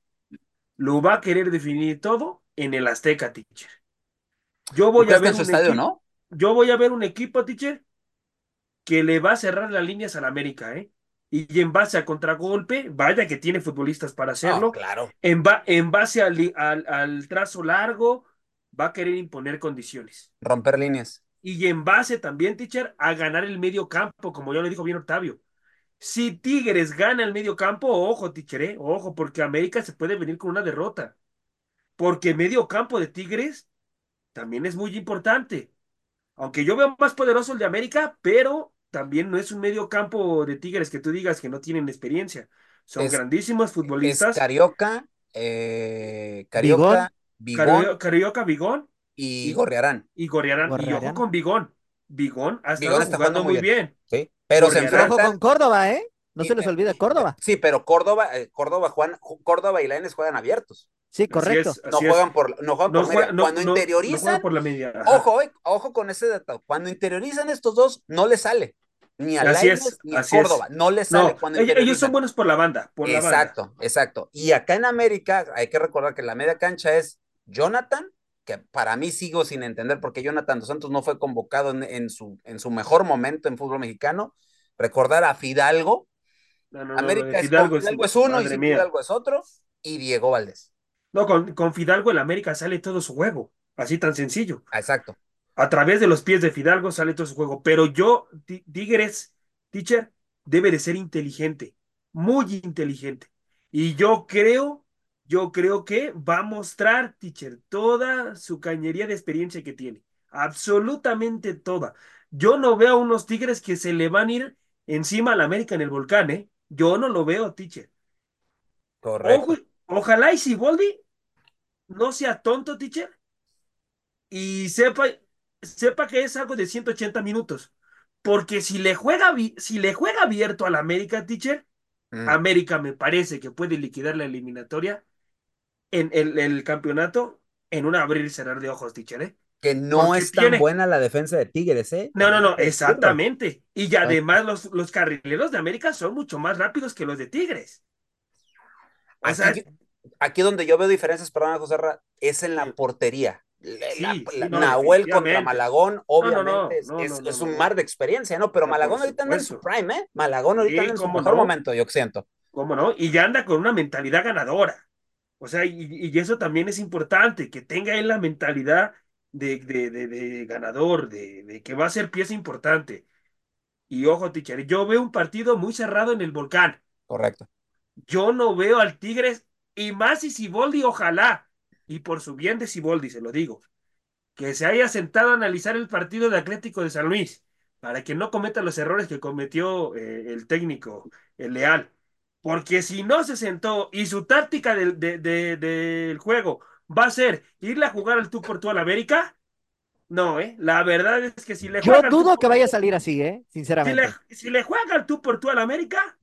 lo va a querer definir todo en el Azteca, teacher. Yo voy a ver su estadio, ¿no? Yo voy a ver un equipo, teacher, que le va a cerrar las líneas al América, ¿eh? Y en base a contragolpe, vaya que tiene futbolistas para hacerlo. claro. En, en base al, al, trazo largo, va a querer imponer condiciones. Romper líneas. Y en base también, teacher, a ganar el medio campo, como ya lo dijo bien Octavio. Si Tigres gana el medio campo, ojo, teacher, ¿eh? ojo, porque América se puede venir con una derrota. Porque medio campo de Tigres también es muy importante. Aunque yo veo más poderoso el de América, pero también no es un medio campo de Tigres que tú digas que no tienen experiencia. Son grandísimos futbolistas. Carioca, eh, Carioca, Bigón, Carioca, Bigón. Y, Gorriarán. Y Gorriarán. Y ojo con Bigón. Bigón ha estado jugando, muy bien. Sí, pero se enfrenta con Córdoba, ¿eh? No se les olvide Córdoba. Sí, pero Córdoba, eh, Córdoba, Juan, Córdoba y Laines juegan abiertos. Sí, correcto. no, juegan por, no juegan por media. Cuando interiorizan, por la media. ojo, eh, ojo con ese dato. Cuando interiorizan estos dos, no les sale. Ni a Laines ni a Córdoba. No les sale cuando Ellos son buenos por la banda. Por exacto, la banda. exacto. Y acá en América hay que recordar que la media cancha es Jonathan, que para mí sigo sin entender porque Jonathan dos Santos no fue convocado en, su, en su mejor momento en fútbol mexicano. Recordar a Fidalgo, América es, Fidalgo, es, uno y Fidalgo es otro, y Diego Valdés. No, con, con Fidalgo el América sale todo su juego, así tan sencillo. Exacto. A través de los pies de Fidalgo sale todo su juego, pero yo, Tigres, teacher, debe de ser inteligente, muy inteligente. Y yo creo, yo creo que va a mostrar, teacher, toda su cañería de experiencia que tiene, absolutamente toda. Yo no veo a unos Tigres que se le van a ir encima al América en el volcán, ¿eh? Yo no lo veo, teacher. Correcto. Ojalá y Siboldi no sea tonto, teacher, y sepa, sepa que es algo de 180 minutos. Porque si le juega, si le juega abierto al América, teacher, mm. América me parece que puede liquidar la eliminatoria en el, campeonato en un abrir y cerrar de ojos, teacher, ¿eh? Que no es tan buena la defensa de Tigres, ¿eh? No, no, no, exactamente. Y además los, los carrileros de América son mucho más rápidos que los de Tigres. aquí, donde yo veo diferencias, perdón, José Ra, es en la portería. Nahuel contra Malagón, obviamente, es, un mar de experiencia, ¿no? Pero Malagón ahorita anda en su prime, ¿eh? Malagón ahorita anda en su mejor momento, yo siento. ¿Cómo no? Y ya anda con una mentalidad ganadora. O sea, y, eso también es importante, que tenga él la mentalidad de, de, ganador, de, que va a ser pieza importante. Y ojo, teacher, yo veo un partido muy cerrado en el volcán. Correcto. Yo no veo al Tigres, y más si Siboldi, ojalá, y por su bien de Siboldi, se lo digo, que se haya sentado a analizar el partido de Atlético de San Luis, para que no cometa los errores que cometió eh, el técnico, el Leal. Porque si no se sentó y su táctica del, del juego va a ser irle a jugar al tú por tú a la América, no, ¿eh? La verdad es que si le Yo dudo que vaya a salir así, ¿eh? Sinceramente. Si le, si le juega al tú por tú a la América,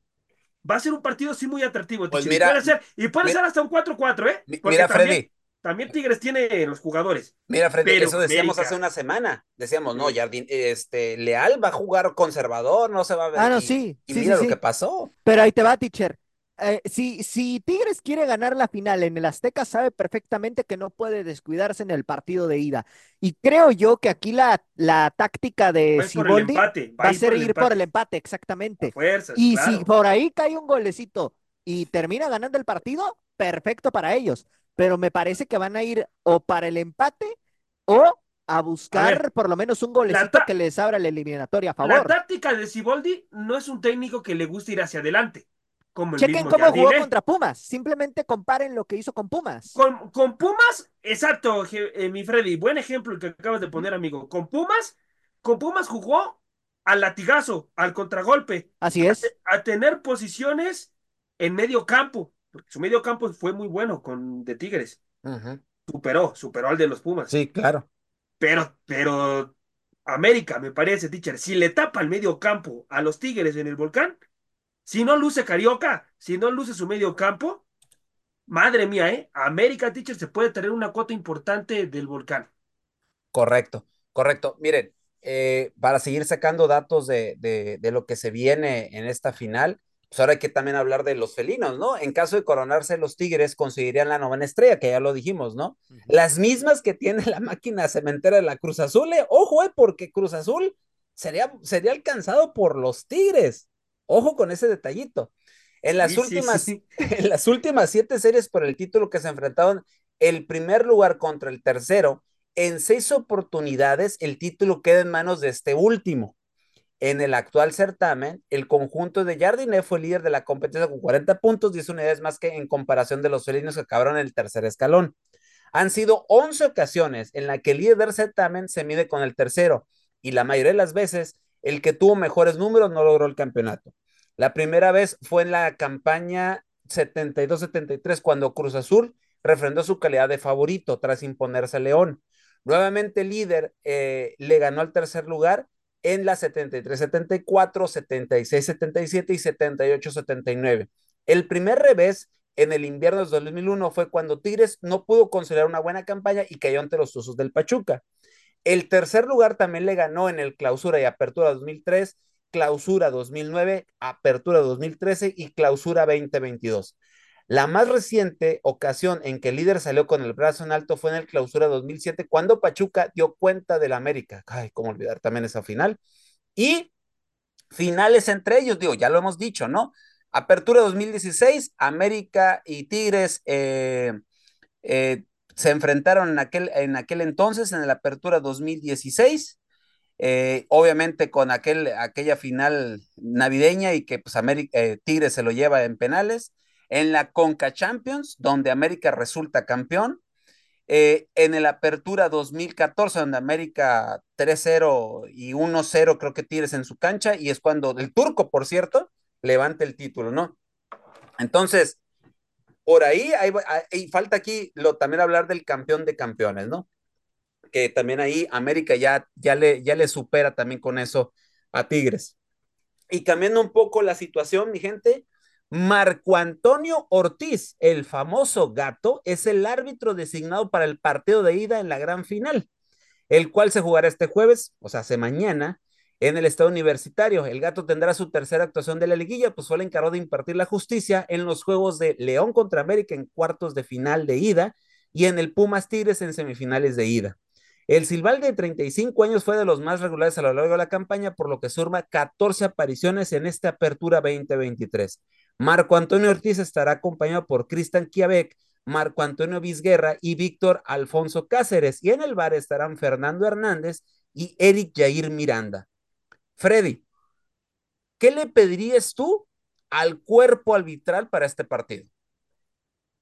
va a ser un partido sí muy atractivo. Pues y puede ser, y puede ser hasta un 4-4, ¿eh? mira, Freddy. También Tigres tiene los jugadores. Mira, Freddy, eso decíamos hace una semana. Decíamos, no, Jardín, este, Leal va a jugar conservador, no se va a ver. Ah, no, sí. Y, sí, mira lo que pasó. Pero ahí te va, teacher. Eh, si, si Tigres quiere ganar la final en el Azteca, sabe perfectamente que no puede descuidarse en el partido de ida. Y creo yo que aquí la, la táctica de Siboldi va, a ser ir por el empate, exactamente. y si por ahí cae un golecito y termina ganando el partido, perfecto para ellos. Pero me parece que van a ir o para el empate o a buscar por lo menos un golecito que les abra la eliminatoria a favor. La táctica de Siboldi no es un técnico que le guste ir hacia adelante Chequen cómo jugó contra Pumas. Simplemente comparen lo que hizo con Pumas. Con, con Pumas, exacto, eh, mi Freddy. Buen ejemplo el que acabas de poner, amigo. Con Pumas, con Pumas jugó al latigazo, al contragolpe. Así es. A, tener posiciones en medio campo. Porque su medio campo fue muy bueno con de Tigres. Superó, superó al de los Pumas. Sí, claro. Pero, pero América, me parece, teacher, si le tapa el medio campo a los Tigres en el volcán, si no luce Carioca, si no luce su medio campo, madre mía, ¿eh? América Teacher se puede tener una cuota importante del volcán. Correcto, correcto. Miren, eh, para seguir sacando datos de, de, lo que se viene en esta final, pues ahora hay que también hablar de los felinos, ¿no? En caso de coronarse los Tigres, conseguirían la novena estrella, que ya lo dijimos, ¿no? Las mismas que tiene la máquina cementera de la Cruz Azul, ¿eh? Ojo, ¿eh? Porque Cruz Azul sería, sería alcanzado por los Tigres. Ojo con ese detallito. En las últimas, en las últimas siete series por el título que se enfrentaron, el primer lugar contra el tercero, en seis oportunidades el título queda en manos de este último. En el actual certamen, el conjunto de Jardiné fue líder de la competencia con 40 puntos, 10 unidades más que en comparación de los felinos que acabaron en el tercer escalón. Han sido 11 ocasiones en las que el líder del certamen se mide con el tercero y la mayoría de las veces el que tuvo mejores números no logró el campeonato. La primera vez fue en la campaña 72-73, cuando Cruz Azul refrendó su calidad de favorito tras imponerse a León. Nuevamente líder eh, le ganó al tercer lugar en la 73-74, 76-77 y 78-79. El primer revés en el invierno de 2001 fue cuando Tigres no pudo considerar una buena campaña y cayó ante los Usos del Pachuca. El tercer lugar también le ganó en el clausura y apertura 2003, clausura 2009, apertura 2013 y clausura 2022. La más reciente ocasión en que el líder salió con el brazo en alto fue en el clausura 2007, cuando Pachuca dio cuenta del América. Ay, cómo olvidar también esa final. Y finales entre ellos, digo, ya lo hemos dicho, ¿no? Apertura 2016, América y Tigres eh, eh, se enfrentaron en aquel, en aquel entonces, en la apertura 2016, eh, obviamente con aquel, aquella final navideña y que pues América, eh, Tigres se lo lleva en penales, en la Conca Champions, donde América resulta campeón, eh, en el Apertura 2014, donde América 3-0 y 1-0 creo que Tigres en su cancha, y es cuando el turco, por cierto, levanta el título, ¿no? Entonces, por ahí, y falta aquí lo, también hablar del campeón de campeones, ¿no? Que también ahí América ya, ya, le, ya le supera también con eso a Tigres. Y cambiando un poco la situación, mi gente, Marco Antonio Ortiz, el famoso gato, es el árbitro designado para el partido de ida en la gran final, el cual se jugará este jueves, o sea, hace mañana, en el estado universitario. El gato tendrá su tercera actuación de la liguilla, pues fue el encargado de impartir la justicia en los juegos de León contra América en cuartos de final de ida y en el Pumas Tigres en semifinales de ida. El Silval de 35 años fue de los más regulares a lo largo de la campaña, por lo que suma 14 apariciones en esta apertura 2023. Marco Antonio Ortiz estará acompañado por Cristian Kiabec, Marco Antonio Vizguerra y Víctor Alfonso Cáceres. Y en el bar estarán Fernando Hernández y Eric Jair Miranda. Freddy, ¿qué le pedirías tú al cuerpo arbitral para este partido?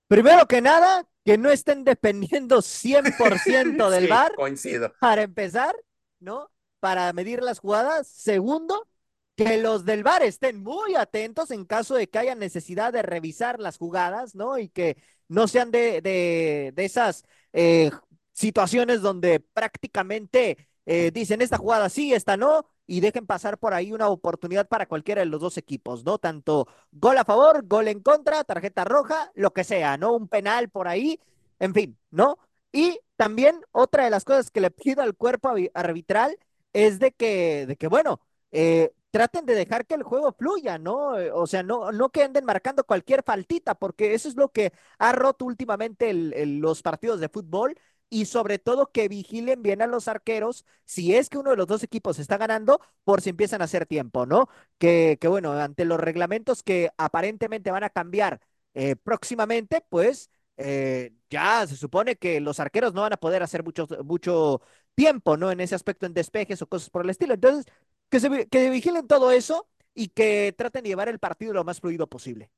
Primero que nada, que no estén dependiendo 100% del bar. Coincido. Para empezar, ¿no? Para medir las jugadas. Segundo, que los del bar estén muy atentos en caso de que haya necesidad de revisar las jugadas, ¿no? Y que no sean de, de, esas eh, situaciones donde prácticamente eh, dicen esta jugada sí, esta no, y dejen pasar por ahí una oportunidad para cualquiera de los dos equipos, ¿no? Tanto gol a favor, gol en contra, tarjeta roja, lo que sea, ¿no? Un penal por ahí, en fin, ¿no? Y también otra de las cosas que le pido al cuerpo arbitral es de que, de que bueno, eh, traten de dejar que el juego fluya, ¿no? O sea, no, no que anden marcando cualquier faltita, porque eso es lo que ha roto últimamente los partidos de fútbol y sobre todo que vigilen bien a los arqueros si es que uno de los dos equipos está ganando por si empiezan a hacer tiempo, ¿no? Que, que bueno, ante los reglamentos que aparentemente van a cambiar eh, próximamente, pues eh, ya se supone que los arqueros no van a poder hacer mucho, mucho tiempo, ¿no? En ese aspecto, en despejes o cosas por el estilo. Entonces, que, se, que vigilen todo eso y que traten de llevar el partido lo más fluido posible.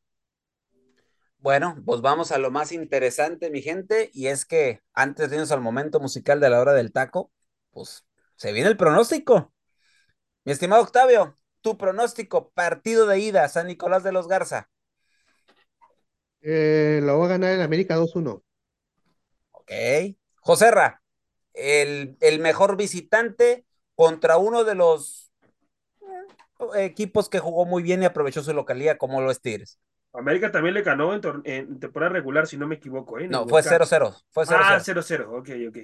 Bueno, pues vamos a lo más interesante, mi gente, y es que antes de irnos al momento musical de la hora del taco, pues se viene el pronóstico. Mi estimado Octavio, tu pronóstico, partido de ida, San Nicolás de los Garza. Eh, lo voy a ganar en América 2-1. Ok. Joserra, el, el mejor visitante contra uno de los eh, equipos que jugó muy bien y aprovechó su localidad, como lo es Tigres. América también le ganó en, temporada regular, si no me equivoco. ¿eh? No, fue 0-0. Fue 0-0. Ah, 0-0. Ok, ok.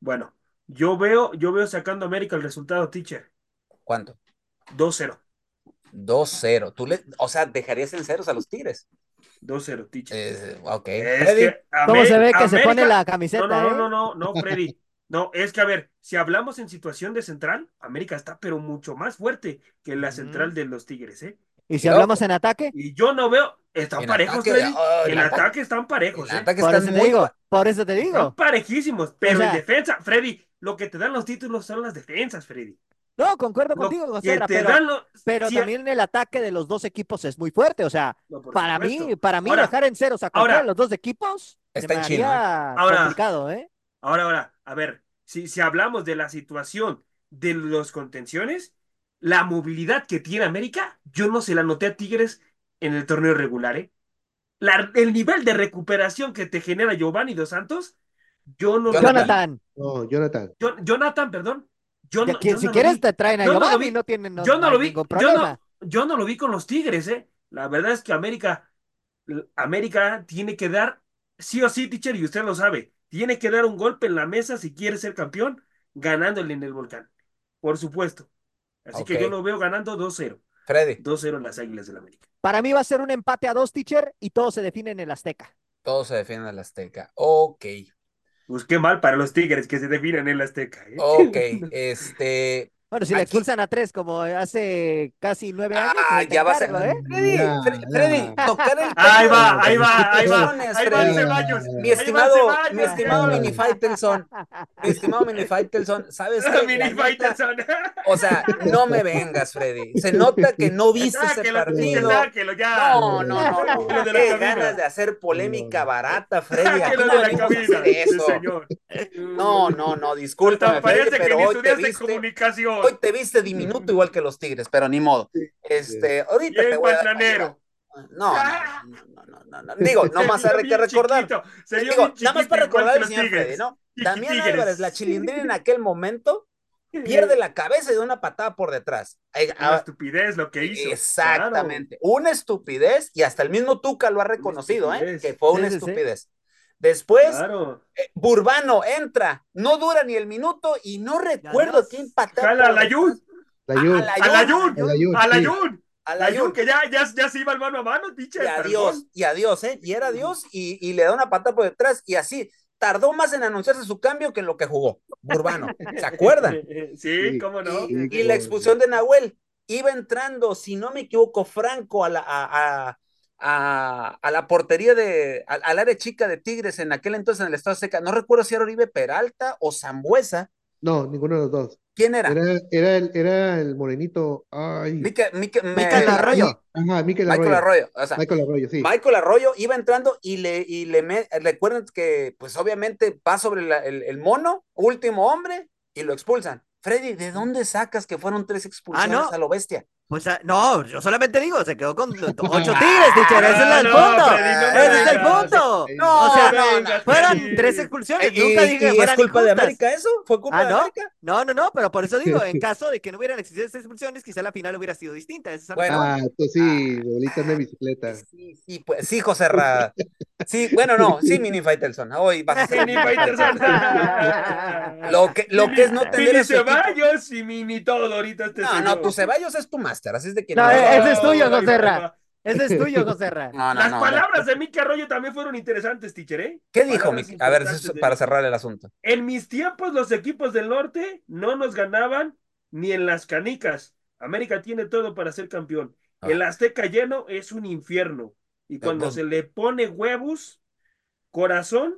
Bueno, yo veo, yo veo sacando América el resultado, teacher. ¿Cuánto? 2-0. 2-0. Tú le, o sea, dejarías en ceros a los Tigres. 2-0, teacher. Eh, ok. ¿Cómo se ve que se pone la camiseta? No, no, eh? no, no, no, Freddy. No, es que a ver, si hablamos en situación de central, América está pero mucho más fuerte que la central de los Tigres, ¿eh? ¿Y si hablamos en ataque? Y yo no veo, están parejos, Freddy. en ataque, están parejos. ¿eh? por, eso te digo, por eso te digo. Están parejísimos, pero en defensa, Freddy, lo que te dan los títulos son las defensas, Freddy. No, concuerdo contigo, José, pero, pero también el ataque de los dos equipos es muy fuerte. O sea, para mí, para mí dejar en ceros a de los dos equipos está en ¿eh? ahora, complicado, ¿eh? Ahora, ahora, a ver, si, si hablamos de la situación de los contenciones, la movilidad que tiene América, yo no se la noté a Tigres en el torneo regular, ¿eh? el nivel de recuperación que te genera Giovanni Dos Santos, yo no Jonathan. No, Jonathan. Jonathan, perdón. Yo no, si quieres te traen a Giovanni, no, tienen yo no, lo vi, yo yo no lo vi con los Tigres, ¿eh? La verdad es que América, América tiene que dar, sí o sí, teacher, y usted lo sabe, tiene que dar un golpe en la mesa si quiere ser campeón, ganándole en el volcán. Por supuesto. Así que yo lo veo ganando 2-0. Freddy. 2-0 en las Águilas del la América. Para mí va a ser un empate a dos, teacher, y todo se define en el Azteca. Todo se define en el Azteca. Ok. Pues qué mal para los Tigres que se definen en el Azteca. ¿eh? Ok, este. Bueno, si le expulsan a tres como hace casi nueve años. Ah, ya va a ser. ¿eh? Freddy, Freddy, tocar el. Ahí va, ahí va, ahí va. Ahí va Ceballos. Mi estimado, mi estimado Mini Faitelson. Mi estimado Mini Faitelson, ¿sabes qué? Mini Faitelson. O sea, no me vengas, Freddy. Se nota que no viste ese partido. No, no, no. no. Qué ganas de hacer polémica barata, Freddy. Aquí no venimos a hacer eso. No, no, no, discúlpame, Freddy, pero hoy te viste. Hoy te viste diminuto igual que los Tigres, pero ni modo. Este, ahorita te voy a. No, no, no, no, no, no, digo, no más hay que recordar. Digo, nada más para recordar al los señor Tigres. Freddy, ¿no? Damián. Álvarez, la chilindrina en aquel momento, pierde la cabeza y da una patada por detrás. Una ah, estupidez lo que hizo. Exactamente. Una estupidez, y hasta el mismo Tuca lo ha reconocido, ¿eh? Que fue una Sí, sí, sí. estupidez. Después, Claro. eh, Burbano entra, no dura ni el minuto y no recuerdo Adiós. quién patea. A la. Yun. A la Yun. A la. Yun. A La la Yun, Yun. que ya, ya, ya se iba el mano a mano, pinche. Y adiós, y adiós, ¿eh? Y era adiós y, y le da una patada por detrás y así. Tardó más en anunciarse su cambio que en lo que jugó. Burbano. ¿Se acuerdan? Sí, cómo no. Y, y la expulsión de Nahuel. Iba entrando, si no me equivoco, Franco a la, a, a- a- a la portería de, al, al área chica de Tigres en aquel entonces en el Estado Seca. No recuerdo si era Oribe Peralta o Zambuesa. No, ninguno de los dos. ¿Quién era? Era, era, el, era el morenito. Ay. Me- Michael Arroyo. Ajá, Michael Michael Arroyo. Arroyo. O sea, Michael Arroyo, sí. Michael Arroyo iba entrando y le, y le me- recuerden que, pues obviamente va sobre la- el, el mono, último hombre, y lo expulsan. Freddy, ¿de dónde sacas que fueron tres expulsiones no. a lo bestia? Pues ah, no, yo solamente digo, se quedó con ocho tigres, teacher, ese es el no, punto. Ese es el punto. No, o sea, no, fueron tres expulsiones, nunca y- dije y que es culpa de. América eso? ¿Fue culpa Ah, de. América? No, no, no, pero por eso digo, en caso de que no hubieran existido esas expulsiones, quizá la final hubiera sido distinta. Bueno. Ah, tú sí, bolita de bicicleta. Sí, sí, pues, sí, José Ra. Sí, bueno, no, sí, Mini Faitelson. Hoy vas a ser Mini Faitelson. Lo que, lo que es no tener Mini equipo. Ceballos y mini todo ahorita este No, señor. no, tu Ceballos es tu máster, así es de que No, no. ese es tuyo, José Ra. Ese es tuyo, José Ra. No, no, Las no, palabras de Miki Arroyo también fueron interesantes, teacher, ¿eh? ¿Qué dijo? A ver, eso es para cerrar el asunto. En mis tiempos, los equipos del norte no nos ganaban ni en las canicas. América tiene todo para ser campeón. Ah. El Azteca lleno es un infierno. Y cuando se le pone huevos, corazón,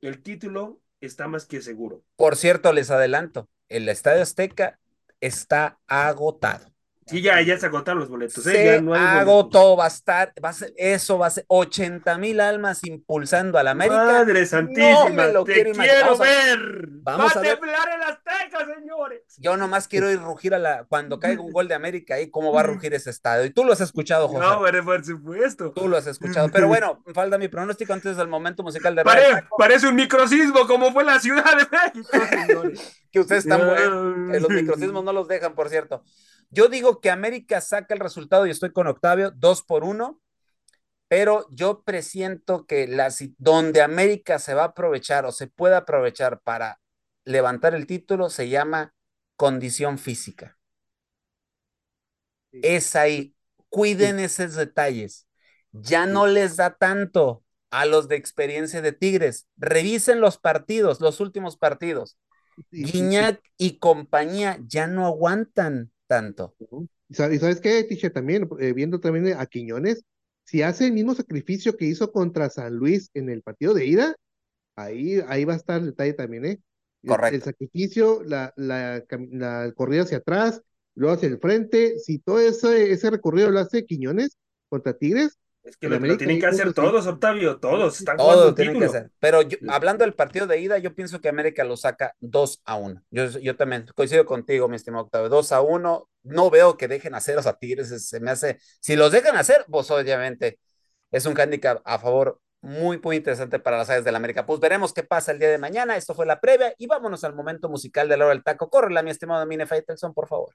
el título está más que seguro. Por cierto, les adelanto, el Estadio Azteca está agotado. Sí, ya, ya se agotaron los boletos. ¿eh? Se Ya no hay boletos. agotó, va a estar, va a ser, eso va a ser 80 mil almas impulsando a la América. Madre santísima, No me lo te quiero ver. vamos Va a ver. temblar el Azteca, señores. Yo nomás quiero ir rugir a la, cuando caiga un gol de América ahí, cómo va a rugir ese estadio. Y tú lo has escuchado, José. No, pero por supuesto. Tú lo has escuchado. Pero bueno, falta mi pronóstico antes del momento musical de Pare- parece un microsismo como fue la Ciudad de México, señores. que ustedes están buenos. que los microsismos no los dejan, por cierto. Yo digo que América saca el resultado y estoy con Octavio, dos por uno, pero yo presiento que la, donde América se va a aprovechar o se puede aprovechar para levantar el título se llama condición física. Es ahí. Cuiden esos detalles. Ya no les da tanto a los de experiencia de Tigres. Revisen los partidos, los últimos partidos. Guiñac y compañía ya no aguantan tanto. ¿Y sab- y sabes qué, Tiche? También, eh, viendo también a Quiñones, si hace el mismo sacrificio que hizo contra San Luis en el partido de ida, ahí, ahí va a estar el detalle también, ¿eh? El- Correcto. El, sacrificio, la, la, la corrida hacia atrás, luego hacia el frente, si todo ese, ese recorrido lo hace Quiñones contra Tigres, Es que lo, tienen que hacer todos, Octavio, todos. Están jugando Todo un tienen que título. hacer. Pero yo- hablando del partido de ida, yo pienso que América lo saca 2 a 1. Yo, yo también coincido contigo, mi estimado Octavio. 2 a 1. No veo que dejen hacer a Tigres. Se me hace. Si los dejan hacer, pues obviamente es un handicap a favor muy, muy interesante para las áreas del América. Pues veremos qué pasa el día de mañana. Esto fue la previa y vámonos al momento musical de la hora del taco. Córrela, mi estimado Mine Faitelson, por favor.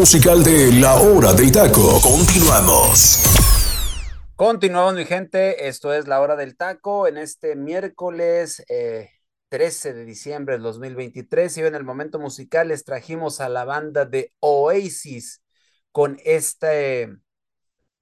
Musical de La Hora del Taco. Continuamos. Continuamos, mi gente. Esto es la hora del taco en este miércoles eh, 13 de diciembre del 2023. Y en el momento musical les trajimos a la banda de Oasis con este,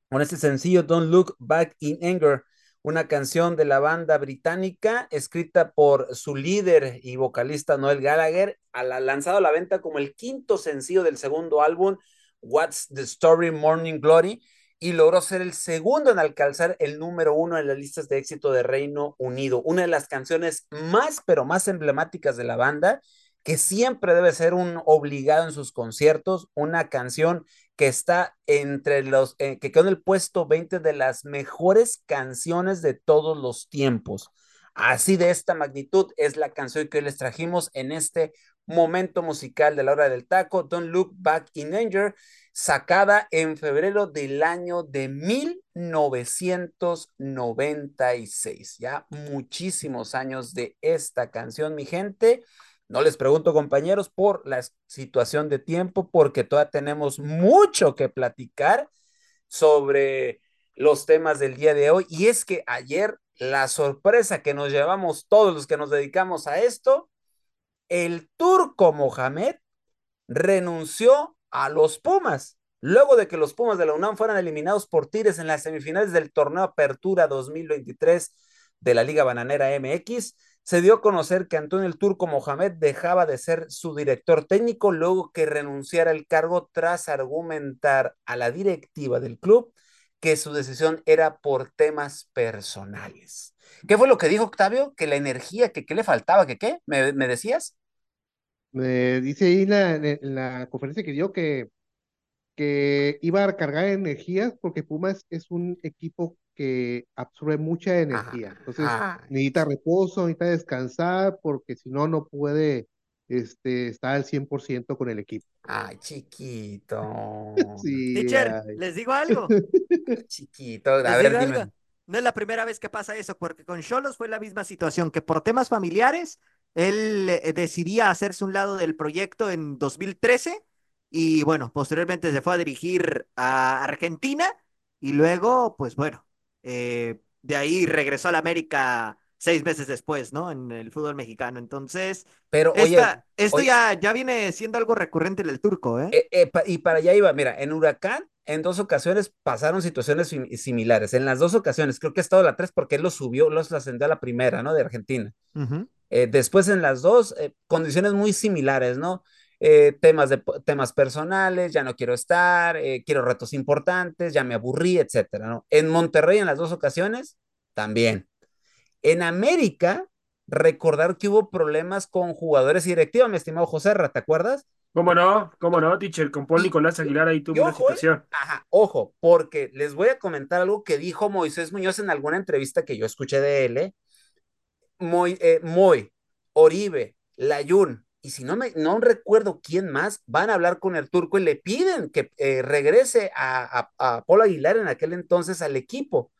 con este sencillo Don't Look Back in Anger, una canción de la banda británica escrita por su líder y vocalista Noel Gallagher, lanzado a la venta como el quinto sencillo del segundo álbum, What's the Story Morning Glory y logró ser el segundo en alcanzar el número uno en las listas de éxito de Reino Unido. Una de las canciones más, pero más emblemáticas de la banda, que siempre debe ser un obligado en sus conciertos, una canción que está entre los, eh, que quedó en el puesto 20 de las mejores canciones de todos los tiempos. Así de esta magnitud es la canción que hoy les trajimos en este momento musical de la hora del taco, Don't Look Back in Anger, sacada en febrero del año de 1996. Ya muchísimos años de esta canción, mi gente. No les pregunto, compañeros, por la situación de tiempo, porque todavía tenemos mucho que platicar sobre los temas del día de hoy. Y es que ayer la sorpresa que nos llevamos todos los que nos dedicamos a esto, el turco Mohamed renunció a los Pumas. Luego de que los Pumas de la UNAM fueran eliminados por Tigres en las semifinales del torneo Apertura 2023 de la Liga Bananera MX, se dio a conocer que Antonio el Turco Mohamed dejaba de ser su director técnico luego que renunciara al cargo tras argumentar a la directiva del club que su decisión era por temas personales. ¿Qué fue lo que dijo Octavio? Que la energía, que qué le faltaba, que qué, ¿Me, me decías? Eh, dice ahí la, en la conferencia que dio que, que iba a cargar energías porque Pumas es un equipo que absorbe mucha energía. Entonces necesita reposo, necesita descansar porque si no, no puede este, estar al 100% con el equipo. ay, chiquito. Sí, Teacher, ay. les digo algo. Chiquito. A Les ver, dime. algo. No es la primera vez que pasa eso, porque con Cholos fue la misma situación, que por temas familiares, él eh, decidía hacerse un lado del proyecto en 2013 y bueno, posteriormente se fue a dirigir a Argentina y luego, pues bueno, eh, de ahí regresó a la América seis meses después, ¿no? En el fútbol mexicano. Entonces, Pero oye, esto oye- ya, ya viene siendo algo recurrente en el turco, ¿eh? Eh, eh, pa- y para allá iba, mira, en Huracán en dos ocasiones pasaron situaciones sim- similares. En las dos ocasiones, creo que ha estado la tres porque él lo subió, los ascendió a la primera, ¿no? De Argentina. Eh, después en las dos, condiciones muy similares, ¿no? Eh, temas, de, temas personales, ya no quiero estar, eh, quiero retos importantes, ya me aburrí, etcétera, ¿no? En Monterrey en las dos ocasiones, también. En América, recordar que hubo problemas con jugadores y directiva, mi estimado José Ra, ¿te acuerdas? ¿Cómo no? ¿Cómo no, teacher? Con Paul Nicolás Aguilar ahí tuvo una ojo, ¿eh? situación. Ajá, ojo, porque les voy a comentar algo que dijo Moisés Muñoz en alguna entrevista que yo escuché de él, ¿eh? Moy, eh, Moy, Oribe, Layun, y si no me no recuerdo quién más, van a hablar con el turco y le piden que eh, regrese a, a, a Paul Aguilar en aquel entonces al equipo.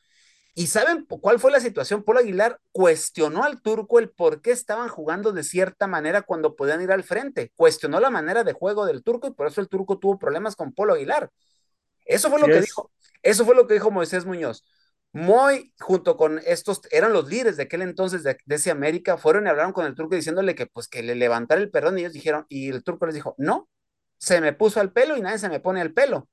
¿Y saben cuál fue la situación? Paul Aguilar cuestionó al turco el por qué estaban jugando de cierta manera cuando podían ir al frente. Cuestionó la manera de juego del turco y por eso el turco tuvo problemas con Paul Aguilar. Eso fue lo que dijo, eso fue lo que dijo Moisés Muñoz. Moy, junto con estos, eran los líderes de aquel entonces de, de ese América, fueron y hablaron con el turco diciéndole que pues que le levantara el perdón y ellos dijeron, y el turco les dijo, no, se me puso al pelo y nadie se me pone al pelo.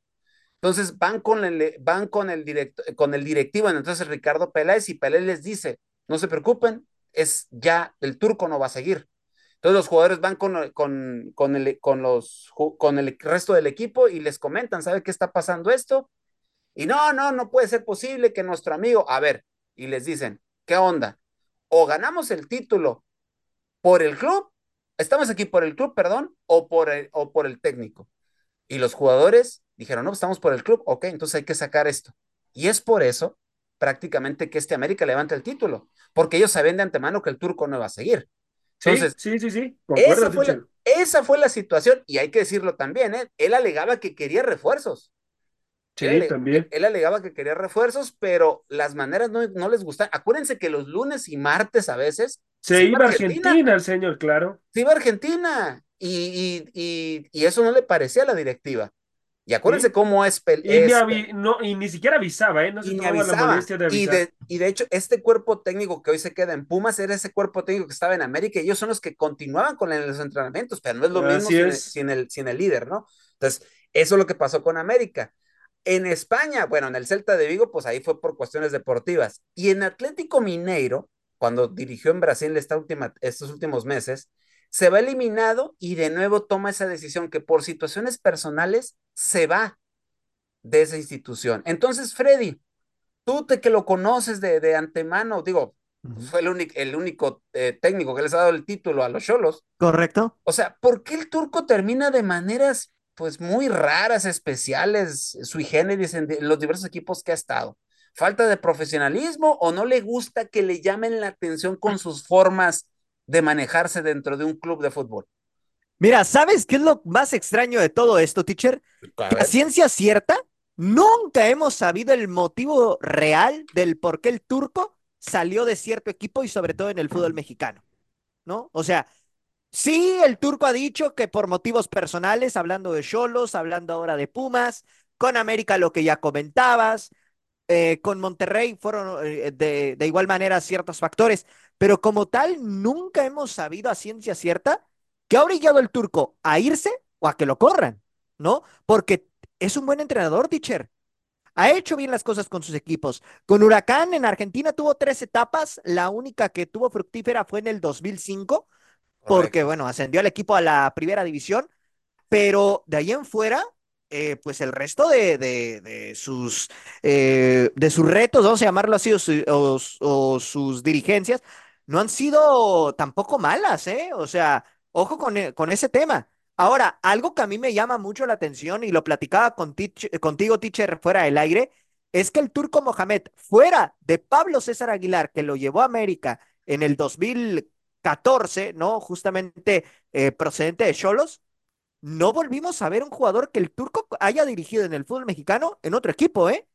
Entonces van con el, van con el, directo, con el directivo, entonces Ricardo Peláez, y Peláez les dice, no se preocupen, es ya, el turco no va a seguir. Entonces los jugadores van con, con, con, el, con, los, con el resto del equipo y les comentan, ¿sabe qué está pasando esto? Y no, no, no puede ser posible que nuestro amigo, a ver, y les dicen, ¿qué onda? O ganamos el título por el club, estamos aquí por el club, perdón, o por el, o por el técnico. Y los jugadores dijeron, no, estamos por el club, ok, entonces hay que sacar esto. Y es por eso prácticamente que este América levanta el título, porque ellos sabían de antemano que el turco no iba a seguir. Sí, Entonces, sí, sí, sí. Esa fue, la, esa fue la situación, y hay que decirlo también, ¿eh? Él alegaba que quería refuerzos. Sí, él, también. él alegaba que quería refuerzos, pero las maneras no, no les gustan. Acuérdense que los lunes y martes a veces Se se iba a Argentina el señor, claro. se iba a Argentina y, y, y, y eso no le parecía a la directiva. Y acuérdense Sí. cómo es, Y, ni es- no, y ni siquiera avisaba, ¿eh? No se y ni tomaba la avisaba. molestia de Y avisar. de, y de hecho, este cuerpo técnico que hoy se queda en Pumas era ese cuerpo técnico que estaba en América y ellos son los que continuaban con los entrenamientos, pero no es lo mismo sin el, sin, el, sin el líder, ¿no? Entonces, eso es lo que pasó con América. En España, bueno, en el Celta de Vigo, pues ahí fue por cuestiones deportivas. Y en Atlético Mineiro, cuando dirigió en Brasil esta última, estos últimos meses, se va eliminado y de nuevo toma esa decisión que por situaciones personales se va de esa institución. Entonces, Freddy, tú te que lo conoces de, de antemano, digo, fue el, único el único eh, técnico que les ha dado el título a los Cholos. ¿Correcto? O sea, ¿por qué el turco termina de maneras pues muy raras, especiales, sui generis en los diversos equipos que ha estado? ¿Falta de profesionalismo o no le gusta que le llamen la atención con sus formas de manejarse dentro de un club de fútbol? Mira, ¿sabes qué es lo más extraño de todo esto, teacher? A Que a ver, ciencia cierta, nunca hemos sabido el motivo real del por qué el turco salió de cierto equipo y sobre todo en el fútbol mexicano, ¿no? O sea, sí, el turco ha dicho que por motivos personales, hablando de Cholos, hablando ahora de Pumas, con América lo que ya comentabas, eh, con Monterrey fueron eh, de, de igual manera ciertos factores, pero como tal, nunca hemos sabido a ciencia cierta que ha orillado el turco a irse o a que lo corran, ¿no? Porque es un buen entrenador, teacher. Ha hecho bien las cosas con sus equipos. Con Huracán en Argentina tuvo tres etapas. La única que tuvo fructífera fue en el 2005, porque, bueno, ascendió al equipo a la primera división. Pero de ahí en fuera, eh, pues el resto de, de- sus, eh, de sus retos, vamos a llamarlo así, o, su- sus dirigencias, no han sido tampoco malas, ¿eh? O sea, ojo con, e- con ese tema. Ahora, algo que a mí me llama mucho la atención y lo platicaba con contigo, teacher, fuera del aire, es que el turco Mohamed, fuera de Pablo César Aguilar, que lo llevó a América en el 2014, ¿no? Justamente eh, procedente de Cholos, no volvimos a ver un jugador que el turco haya dirigido en el fútbol mexicano en otro equipo, ¿eh?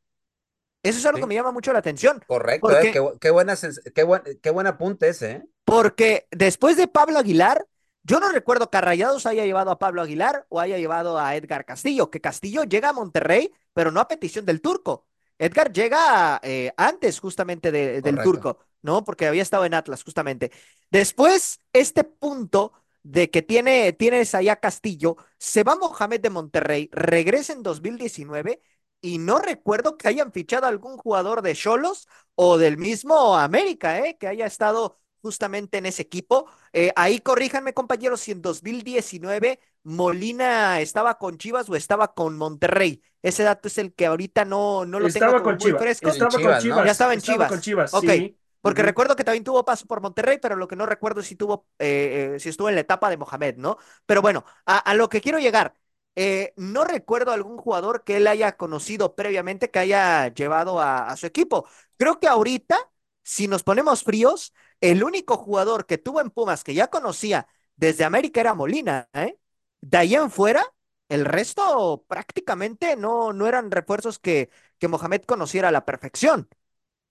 Eso es algo Sí. que me llama mucho la atención. Correcto, Porque- ¿eh? Qué, bu- qué, buena qué, buen, qué buen apunte ese, ¿eh? Porque después de Pablo Aguilar, yo no recuerdo que a Rayados haya llevado a Pablo Aguilar o haya llevado a Edgar Castillo, que Castillo llega a Monterrey, pero no a petición del turco. Edgar llega eh, antes justamente de- del turco, ¿no? Porque había estado en Atlas justamente. Después, este punto de que tiene, tienes allá Castillo, se va Mohamed de Monterrey, regresa en 2019 y no recuerdo que hayan fichado algún jugador de Cholos o del mismo América, ¿eh? Que haya estado justamente en ese equipo. Eh, ahí corríjanme, compañeros, si en 2019 Molina estaba con Chivas o estaba con Monterrey. Ese dato es el que ahorita no, no lo tengo Estaba como con muy Chivas. fresco. Estaba Chivas, con ¿no? Chivas. Ya estaba en Chivas. con Chivas, Ok, sí. Porque recuerdo que también tuvo paso por Monterrey, pero lo que no recuerdo es si tuvo, eh, eh, si estuvo en la etapa de Mohamed, ¿no? Pero bueno, a, a lo que quiero llegar, eh, no recuerdo algún jugador que él haya conocido previamente que haya llevado a, a su equipo. Creo que ahorita, si nos ponemos fríos, el único jugador que tuvo en Pumas que ya conocía desde América era Molina, ¿eh? De ahí en fuera, el resto prácticamente no, no eran refuerzos que, que Mohamed conociera a la perfección.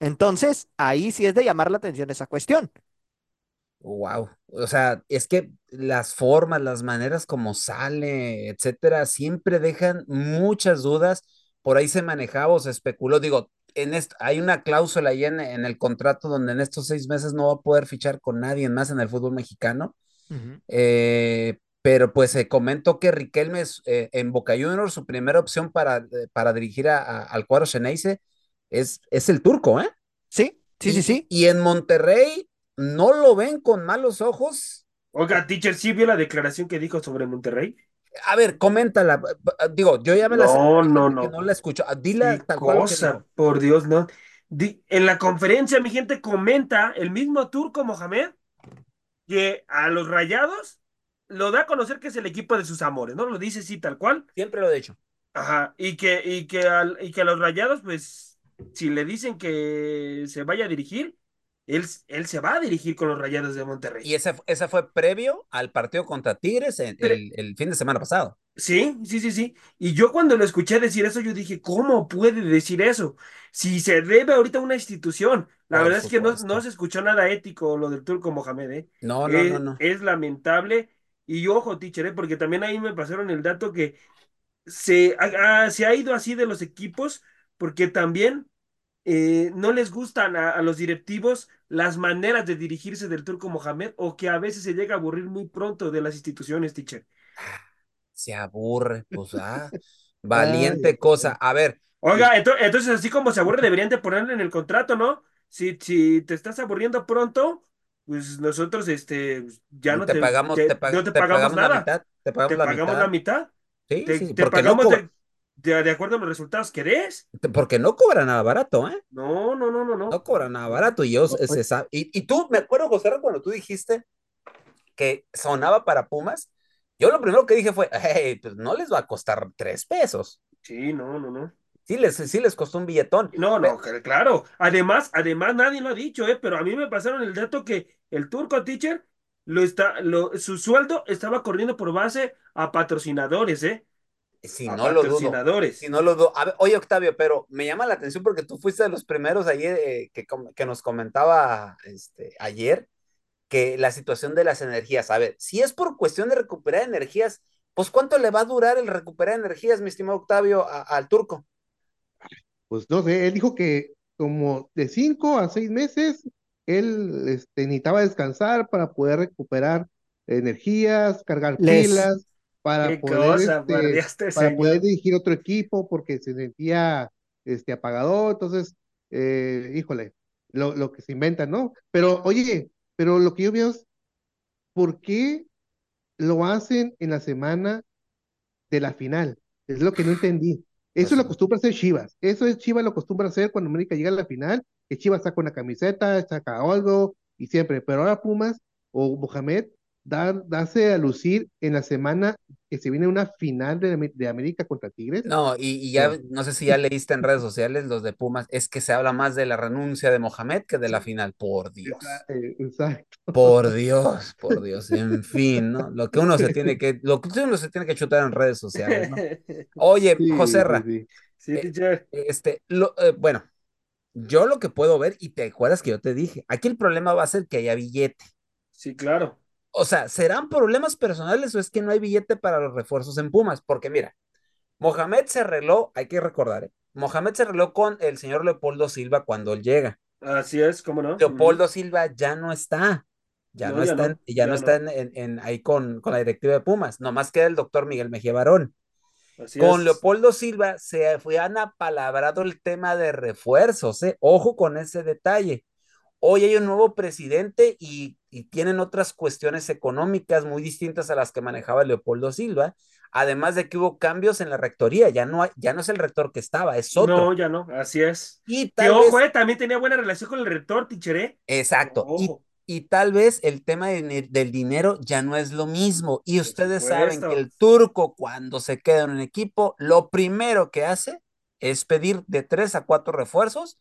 Entonces, ahí sí es de llamar la atención esa cuestión. Wow, o sea, es que las formas, las maneras como sale, etcétera, siempre dejan muchas dudas. Por ahí se manejaba o se especuló. Digo, en esto, hay una cláusula ahí en, en el contrato donde en estos seis meses no va a poder fichar con nadie más en el fútbol mexicano. Eh, pero pues se comentó que Riquelme eh, en Boca Juniors, su primera opción para, eh, para dirigir a- a- al cuadro Xeneize es, es el turco, ¿eh? Sí, sí, sí, Y- sí. Y en Monterrey no lo ven con malos ojos. Oiga, teacher, ¿sí vio la declaración que dijo sobre Monterrey? A ver, coméntala. Digo, yo ya me la No, no, no. no la escuchó. Ah, Dila tal cosa, por Dios, no. Di- en la conferencia, mi gente comenta el mismo turco Mohamed que a los rayados lo da a conocer que es el equipo de sus amores, ¿no? Lo dice así tal cual. Siempre lo he dicho. Ajá. Y que, y que, al- y que a los rayados, pues, si le dicen que se vaya a dirigir, él, él se va a dirigir con los Rayados de Monterrey. Y ese, ese fue previo al partido contra Tigres el, el fin de semana pasado. Sí, sí, sí, sí. Y yo cuando lo escuché decir eso, yo dije, ¿cómo puede decir eso? Si se debe ahorita a una institución. La Por verdad es que no, no se escuchó nada ético lo del turco Mohamed, ¿eh? No, no, es, no, no. es lamentable. Y ojo, teacher, ¿eh? porque también ahí me pasaron el dato que se ha, se ha ido así de los equipos, porque también eh, no les gustan a, a los directivos las maneras de dirigirse del turco Mohamed, o que a veces se llega a aburrir muy pronto de las instituciones, teacher. Se aburre, pues, ah, valiente Ay, cosa. A ver, Oiga, ento- entonces así como se aburre, deberían de ponerlo en el contrato, ¿no? Si, si te estás aburriendo pronto, pues nosotros este ya no te te, pagamos, te- no te pagamos pagamos la nada. mitad, te pagamos Te la pagamos mitad. la mitad. Sí, Te, sí, te porque pagamos de, acuerdo a los resultados que des. porque no cobra nada barato, ¿eh? No, no, no, no, no. No cobra nada barato. Y yo se, pues se. Y, y tú, me acuerdo, José, cuando tú dijiste que sonaba para Pumas, yo lo primero que dije fue, hey, pues no les va a costar tres pesos. Sí, no, no, no. Sí les, sí les costó un billetón. No, no, claro. Además, además nadie lo ha dicho, ¿eh? Pero a mí me pasaron el dato que el turco teacher lo está, lo, su sueldo estaba corriendo por base a patrocinadores, ¿eh? Si A no lo dudo. Si no lo dudo. A ver, oye, Octavio, pero me llama la atención porque tú fuiste de los primeros ayer eh, que, que nos comentaba este, ayer que la situación de las energías. A ver, si es por cuestión de recuperar energías, pues ¿cuánto le va a durar el recuperar energías, mi estimado Octavio, a- al turco? Pues no sé, él dijo que como de cinco a seis meses, él este, necesitaba descansar para poder recuperar energías, cargar Les- pilas, para Qué poder, cosa, este, Dios, este para poder dirigir otro equipo porque se sentía este, apagado. Entonces, eh, híjole, lo, lo que se inventa, ¿no? Pero oye, pero lo que yo veo es, ¿por qué lo hacen en la semana de la final? Es lo que no entendí. Eso lo acostumbra hacer Chivas. Eso es Chivas lo acostumbra hacer cuando América llega a la final, que Chivas saca una camiseta, saca algo y siempre. Pero ahora Pumas o Mohamed da, darse a lucir en la semana que se viene una final de, de América contra Tigres. No, y, y ya No. no sé si ya leíste en redes sociales los de Pumas, es que se habla más de la renuncia de Mohamed que de la final, por Dios. Eh, exacto. Por Dios, por Dios, en fin, ¿no? Lo que uno se tiene que, lo que uno se tiene que chutar en redes sociales, ¿no? Oye, Sí, José Ra, sí, sí. Sí, Eh, teacher. este, lo, eh, bueno, yo lo que puedo ver, y te acuerdas que yo te dije, aquí el problema va a ser que haya billete. Sí, claro. O sea, ¿serán problemas personales o es que no hay billete para los refuerzos en Pumas? Porque mira, Mohamed se arregló, hay que recordar, ¿eh? Mohamed se arregló con el señor Leopoldo Silva cuando él llega. Así es, ¿cómo no? Leopoldo Silva ya no está. Ya No, no, ya está, no, en- ya ya no está en, en- en- ahí con, con la directiva de Pumas. Nomás queda el doctor Miguel Mejía Barón. Así Con es. Leopoldo Silva se fue han apalabrado el tema de refuerzos, ¿eh? Ojo con ese detalle. Hoy hay un nuevo presidente y, y tienen otras cuestiones económicas muy distintas a las que manejaba Leopoldo Silva, además de que hubo cambios en la rectoría, ya no, hay- ya no es el rector que estaba, es otro. No, ya no, así es. y Que tal ojo, vez, eh, también tenía buena relación con el rector, teacher, ¿eh? exacto, y, Ojo. y tal vez el tema de- del dinero ya no es lo mismo. Y ustedes saben que el turco cuando se queda en un equipo, lo primero que hace es pedir de tres a cuatro refuerzos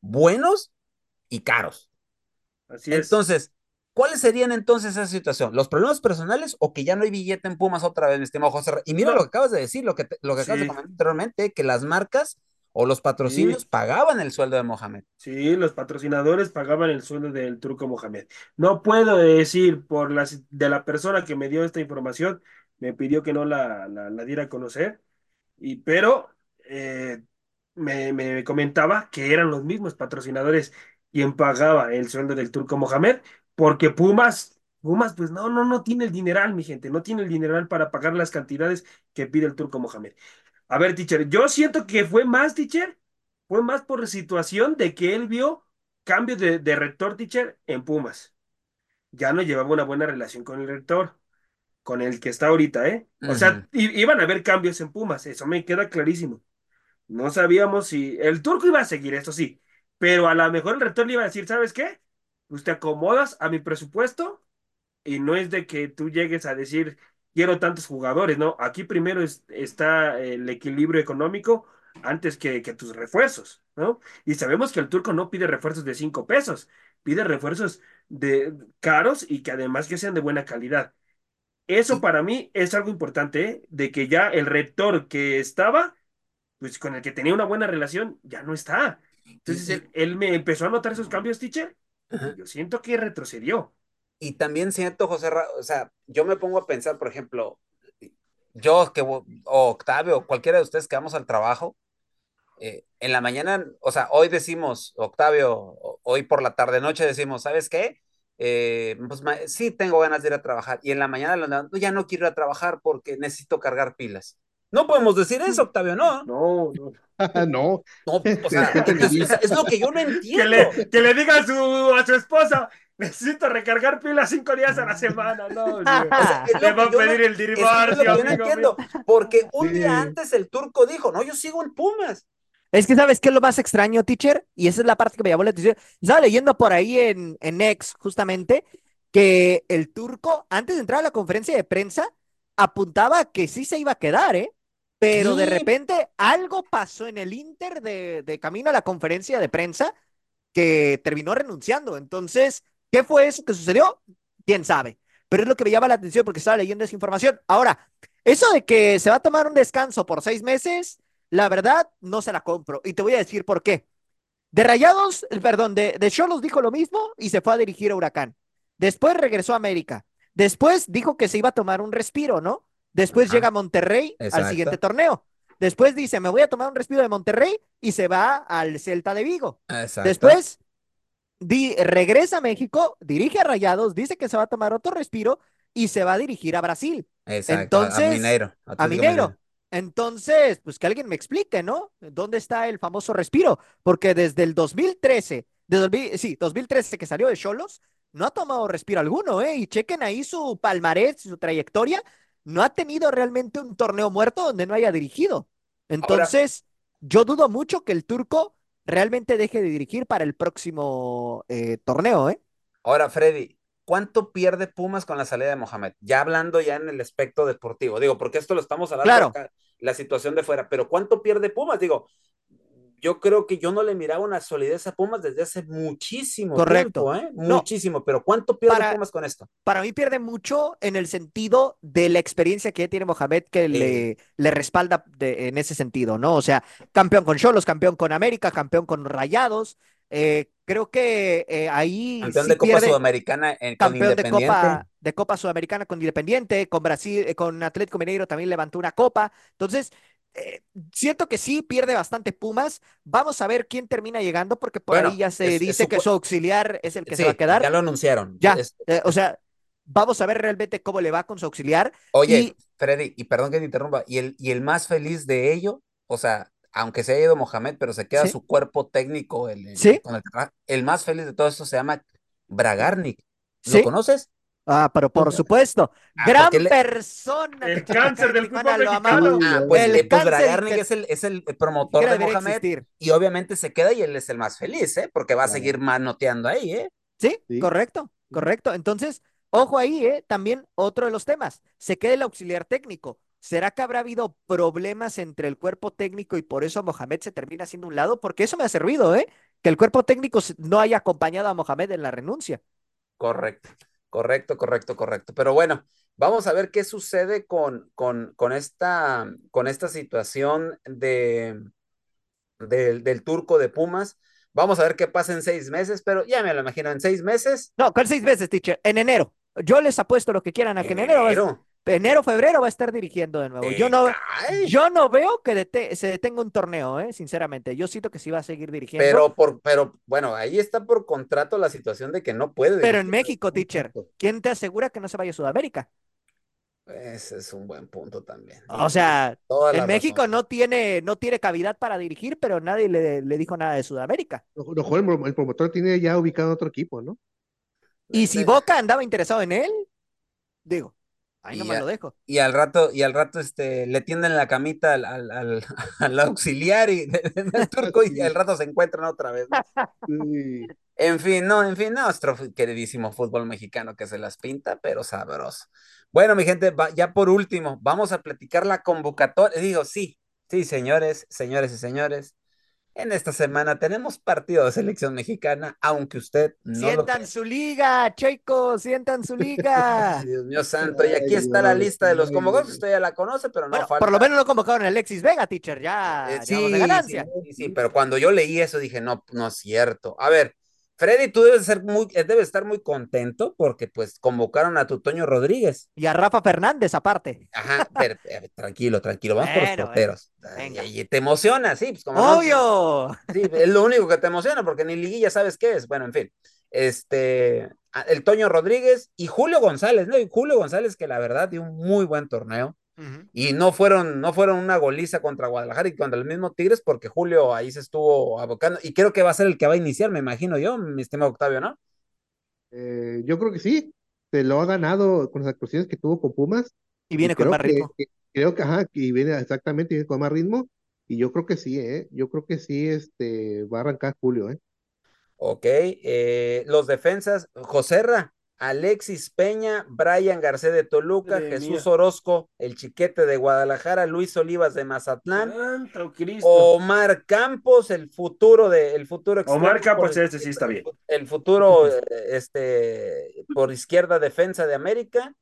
buenos y caros. Así es. Entonces, ¿cuáles serían entonces esa situación? ¿Los problemas personales o que ya no hay billete en Pumas otra vez, mi estimado José? Y mira No. lo que acabas de decir, lo que, te- lo que acabas de comentar anteriormente, que las marcas o los patrocinios Sí. pagaban el sueldo de Mohamed. Sí, los patrocinadores pagaban el sueldo del Turco Mohamed. No puedo decir por las de la persona que me dio esta información, me pidió que no la, la, la diera a conocer, y, pero eh, me, me comentaba que eran los mismos patrocinadores quien pagaba el sueldo del Turco Mohamed, porque Pumas, Pumas, pues no, no, no tiene el dineral, mi gente, no tiene el dineral para pagar las cantidades que pide el Turco Mohamed. A ver, teacher, yo siento que fue más, teacher, fue más por situación de que él vio cambio de, de rector, teacher, en Pumas. Ya no llevaba una buena relación con el rector, con el que está ahorita, ¿eh? O sea, i- iban a haber cambios en Pumas, eso me queda clarísimo. No sabíamos si el turco iba a seguir, eso sí, pero a lo mejor el rector le iba a decir, ¿sabes qué? Pues te acomodas a mi presupuesto y no es de que tú llegues a decir, quiero tantos jugadores, ¿no? Aquí primero es- está el equilibrio económico antes que, que tus refuerzos, ¿no? Y sabemos que el turco no pide refuerzos de cinco pesos, pide refuerzos de caros y que además que sean de buena calidad. Eso para mí es algo importante, ¿eh? de que ya el rector que estaba, pues con el que tenía una buena relación, ya no está. Entonces él, él me empezó a notar esos cambios, teacher. Ajá. Yo siento que retrocedió. Y también siento, José, Ra- o sea, yo me pongo a pensar, por ejemplo, yo que, o Octavio, o cualquiera de ustedes que vamos al trabajo, eh, en la mañana, o sea, hoy decimos, Octavio, hoy por la tarde noche decimos, ¿sabes qué? Eh, pues sí tengo ganas de ir a trabajar. Y en la mañana ya no quiero ir a trabajar porque necesito cargar pilas. No podemos decir eso, Octavio, no. No, no. no, No, o sea, es, es- es lo que yo no Que entiendo. le, que le diga a su, a su esposa, necesito recargar pilas cinco días a la semana. No. O sea, le va a no- pedir el divorcio, yo no entiendo, mío. porque un Sí. día antes el turco dijo, no, yo sigo en Pumas. Es que, ¿sabes qué es lo más extraño, teacher? Y esa es la parte que me llamó la atención. Estaba leyendo por ahí en, en X, justamente, que el turco, antes de entrar a la conferencia de prensa, apuntaba que sí se iba a quedar, ¿eh? Pero de repente algo pasó en el Inter de, de camino a la conferencia de prensa que terminó renunciando. Entonces, ¿qué fue eso que sucedió? ¿Quién sabe? Pero es lo que me llama la atención porque estaba leyendo esa información. Ahora, eso de que se va a tomar un descanso por seis meses, la verdad, no se la compro. Y te voy a decir por qué. De Rayados, perdón, de, de Xolos dijo lo mismo y se fue a dirigir a Huracán. Después regresó a América. Después dijo que se iba a tomar un respiro, ¿no? Después Ajá. llega a Monterrey al siguiente torneo. Después dice, me voy a tomar un respiro de Monterrey y se va al Celta de Vigo. Exacto. Después di- regresa a México, dirige a Rayados, dice que se va a tomar otro respiro y se va a dirigir a Brasil, Exacto, a- a entonces, Mineiro. a Mineiro. Entonces, pues que alguien me explique, ¿no? ¿Dónde está el famoso respiro? Porque desde el 2013, de 2000 sí, 2013 que salió de Cholos, no ha tomado respiro alguno, ¿eh? Y chequen ahí su palmarés, su trayectoria, no ha tenido realmente un torneo muerto donde no haya dirigido. Entonces, yo dudo mucho que el turco realmente deje de dirigir para el próximo eh, torneo, ¿eh? Ahora, Freddy, ¿cuánto pierde Pumas con la salida de Mohamed? Ya hablando ya en el aspecto deportivo, digo, porque esto lo estamos hablando Claro. acá, la situación de fuera, pero ¿cuánto pierde Pumas? Digo, yo creo que yo no le miraba una solidez a Pumas desde hace muchísimo Correcto. tiempo, ¿eh? No. Muchísimo, pero ¿cuánto pierde Para- Pumas con esto? Para mí pierde mucho en el sentido de la experiencia que ya tiene Mohamed que le, le respalda de- en ese sentido, ¿no? O sea, campeón con Cholos, campeón con América, campeón con Rayados. eh, creo que eh, ahí Campeón sí de Copa pierde- Sudamericana en, con campeón de. Copa, de Copa Sudamericana con Independiente, con Brasil, eh, con Atlético Mineiro también levantó una copa. Entonces, eh, siento que sí pierde bastante Pumas. Vamos a ver quién termina llegando, porque por Bueno, ahí ya se es- es dice que su auxiliar es el que se va a quedar. ya lo anunciaron. Ya, Es- eh, o sea, vamos a ver realmente cómo le va con su auxiliar. Oye, Y- Freddy, y perdón que te interrumpa, y el, y el más feliz de ello, o sea, aunque se haya ido Mohamed, pero se queda Sí. su cuerpo técnico, el, el- Sí. con el, el más feliz de todo esto se llama Bragarnik. ¿Lo conoces? Ah, pero por supuesto, Ah, gran le- persona. El cáncer del fútbol lo mexicano. amamos. Ah, pues, El eh, pues cáncer Bragarnik que es el, es el ni promotor de Mohamed existir. y obviamente se queda y él es el más feliz, ¿eh? Porque va a seguir manoteando ahí, ¿eh? Sí, Sí. correcto, correcto. Entonces, ojo ahí, ¿eh? También otro de los temas. Se queda el auxiliar técnico. ¿Será que habrá habido problemas entre el cuerpo técnico y por eso Mohamed se termina haciendo un lado? Porque eso me ha servido, ¿eh? Que el cuerpo técnico no haya acompañado a Mohamed en la renuncia. Correcto, correcto, correcto, correcto. Pero bueno, vamos a ver qué sucede con, con, con esta, con esta situación de, del, del turco de Pumas. Vamos a ver qué pasa en seis meses, pero ya me lo imagino, en seis meses, No, ¿cuál seis veces, teacher? En enero. Yo les apuesto lo que quieran a que en enero, enero, enero, febrero va a estar dirigiendo de nuevo. Yo no, te cae. yo no veo que dete- se detenga un torneo, ¿eh? Sinceramente. Yo siento que sí va a seguir dirigiendo. Pero por, pero bueno, ahí está por contrato la situación de que no puede. Pero en. México, teacher, ¿quién te asegura que no se vaya a Sudamérica? Ese es un buen punto también. O sea, en México razón. no tiene, no tiene cavidad para dirigir, pero nadie le, le dijo nada de Sudamérica. A lo mejor el, el promotor tiene ya ubicado otro equipo, ¿no? Y si Eh, Boca andaba interesado en él, digo, ahí Y no me ya- lo dejo. Y al rato, y al rato este, le tienden la camita al, al, al- al auxiliar y del turco y al rato se encuentran otra vez. ¿no? Sí. En fin, no, en fin, nuestro queridísimo fútbol mexicano que se las pinta, pero sabroso. Bueno, mi gente, ya por último, vamos a platicar la convocatoria. Digo, sí, sí, señores, señores y señores. En esta semana tenemos partido de selección mexicana, aunque usted no lo Sientan su liga, chicos, sientan su liga. Dios mío santo, y aquí Ay, está la lista de los convocados, usted ya la conoce, pero no Bueno, falta. por lo menos no convocaron a Alexis Vega, teacher, ya, Eh, sí, vamos de ganancia. sí, sí, sí, pero cuando yo leí eso dije, no, no es cierto. A ver, Freddy, tú debes ser muy, eh, debes estar muy contento porque pues convocaron a tu Toño Rodríguez. Y a Rafa Fernández aparte. Ajá, pero, eh, tranquilo, tranquilo, vamos por los porteros. venga. Y, te emociona, sí, pues como no- Obvio. Sí, es lo único que te emociona porque ni liguilla sabes qué es. Bueno, en fin. Este, el Toño Rodríguez y Julio González, ¿no? Y Julio González que la verdad dio un muy buen torneo Y no fueron, no fueron una goliza contra Guadalajara y contra el mismo Tigres porque Julio ahí se estuvo abocando y creo que va a ser el que va a iniciar, me imagino yo, mi estimado Octavio, ¿no? Eh, yo creo que sí, se lo ha ganado con las actuaciones que tuvo con Pumas. Y viene y con más ritmo. que- creo que, ajá, que viene exactamente viene con más ritmo. Y yo creo que sí, ¿eh? Yo creo que sí, este, va a arrancar Julio, ¿eh? Ok, eh, los defensas, Joserra, Alexis Peña, Brian Garcés de Toluca, Madre Jesús mía. Orozco, el chiquete de Guadalajara, Luis Olivas de Mazatlán. Omar Campos, el futuro de el futuro Omar Campos, por- este sí está bien. El futuro eh, este por izquierda defensa de América.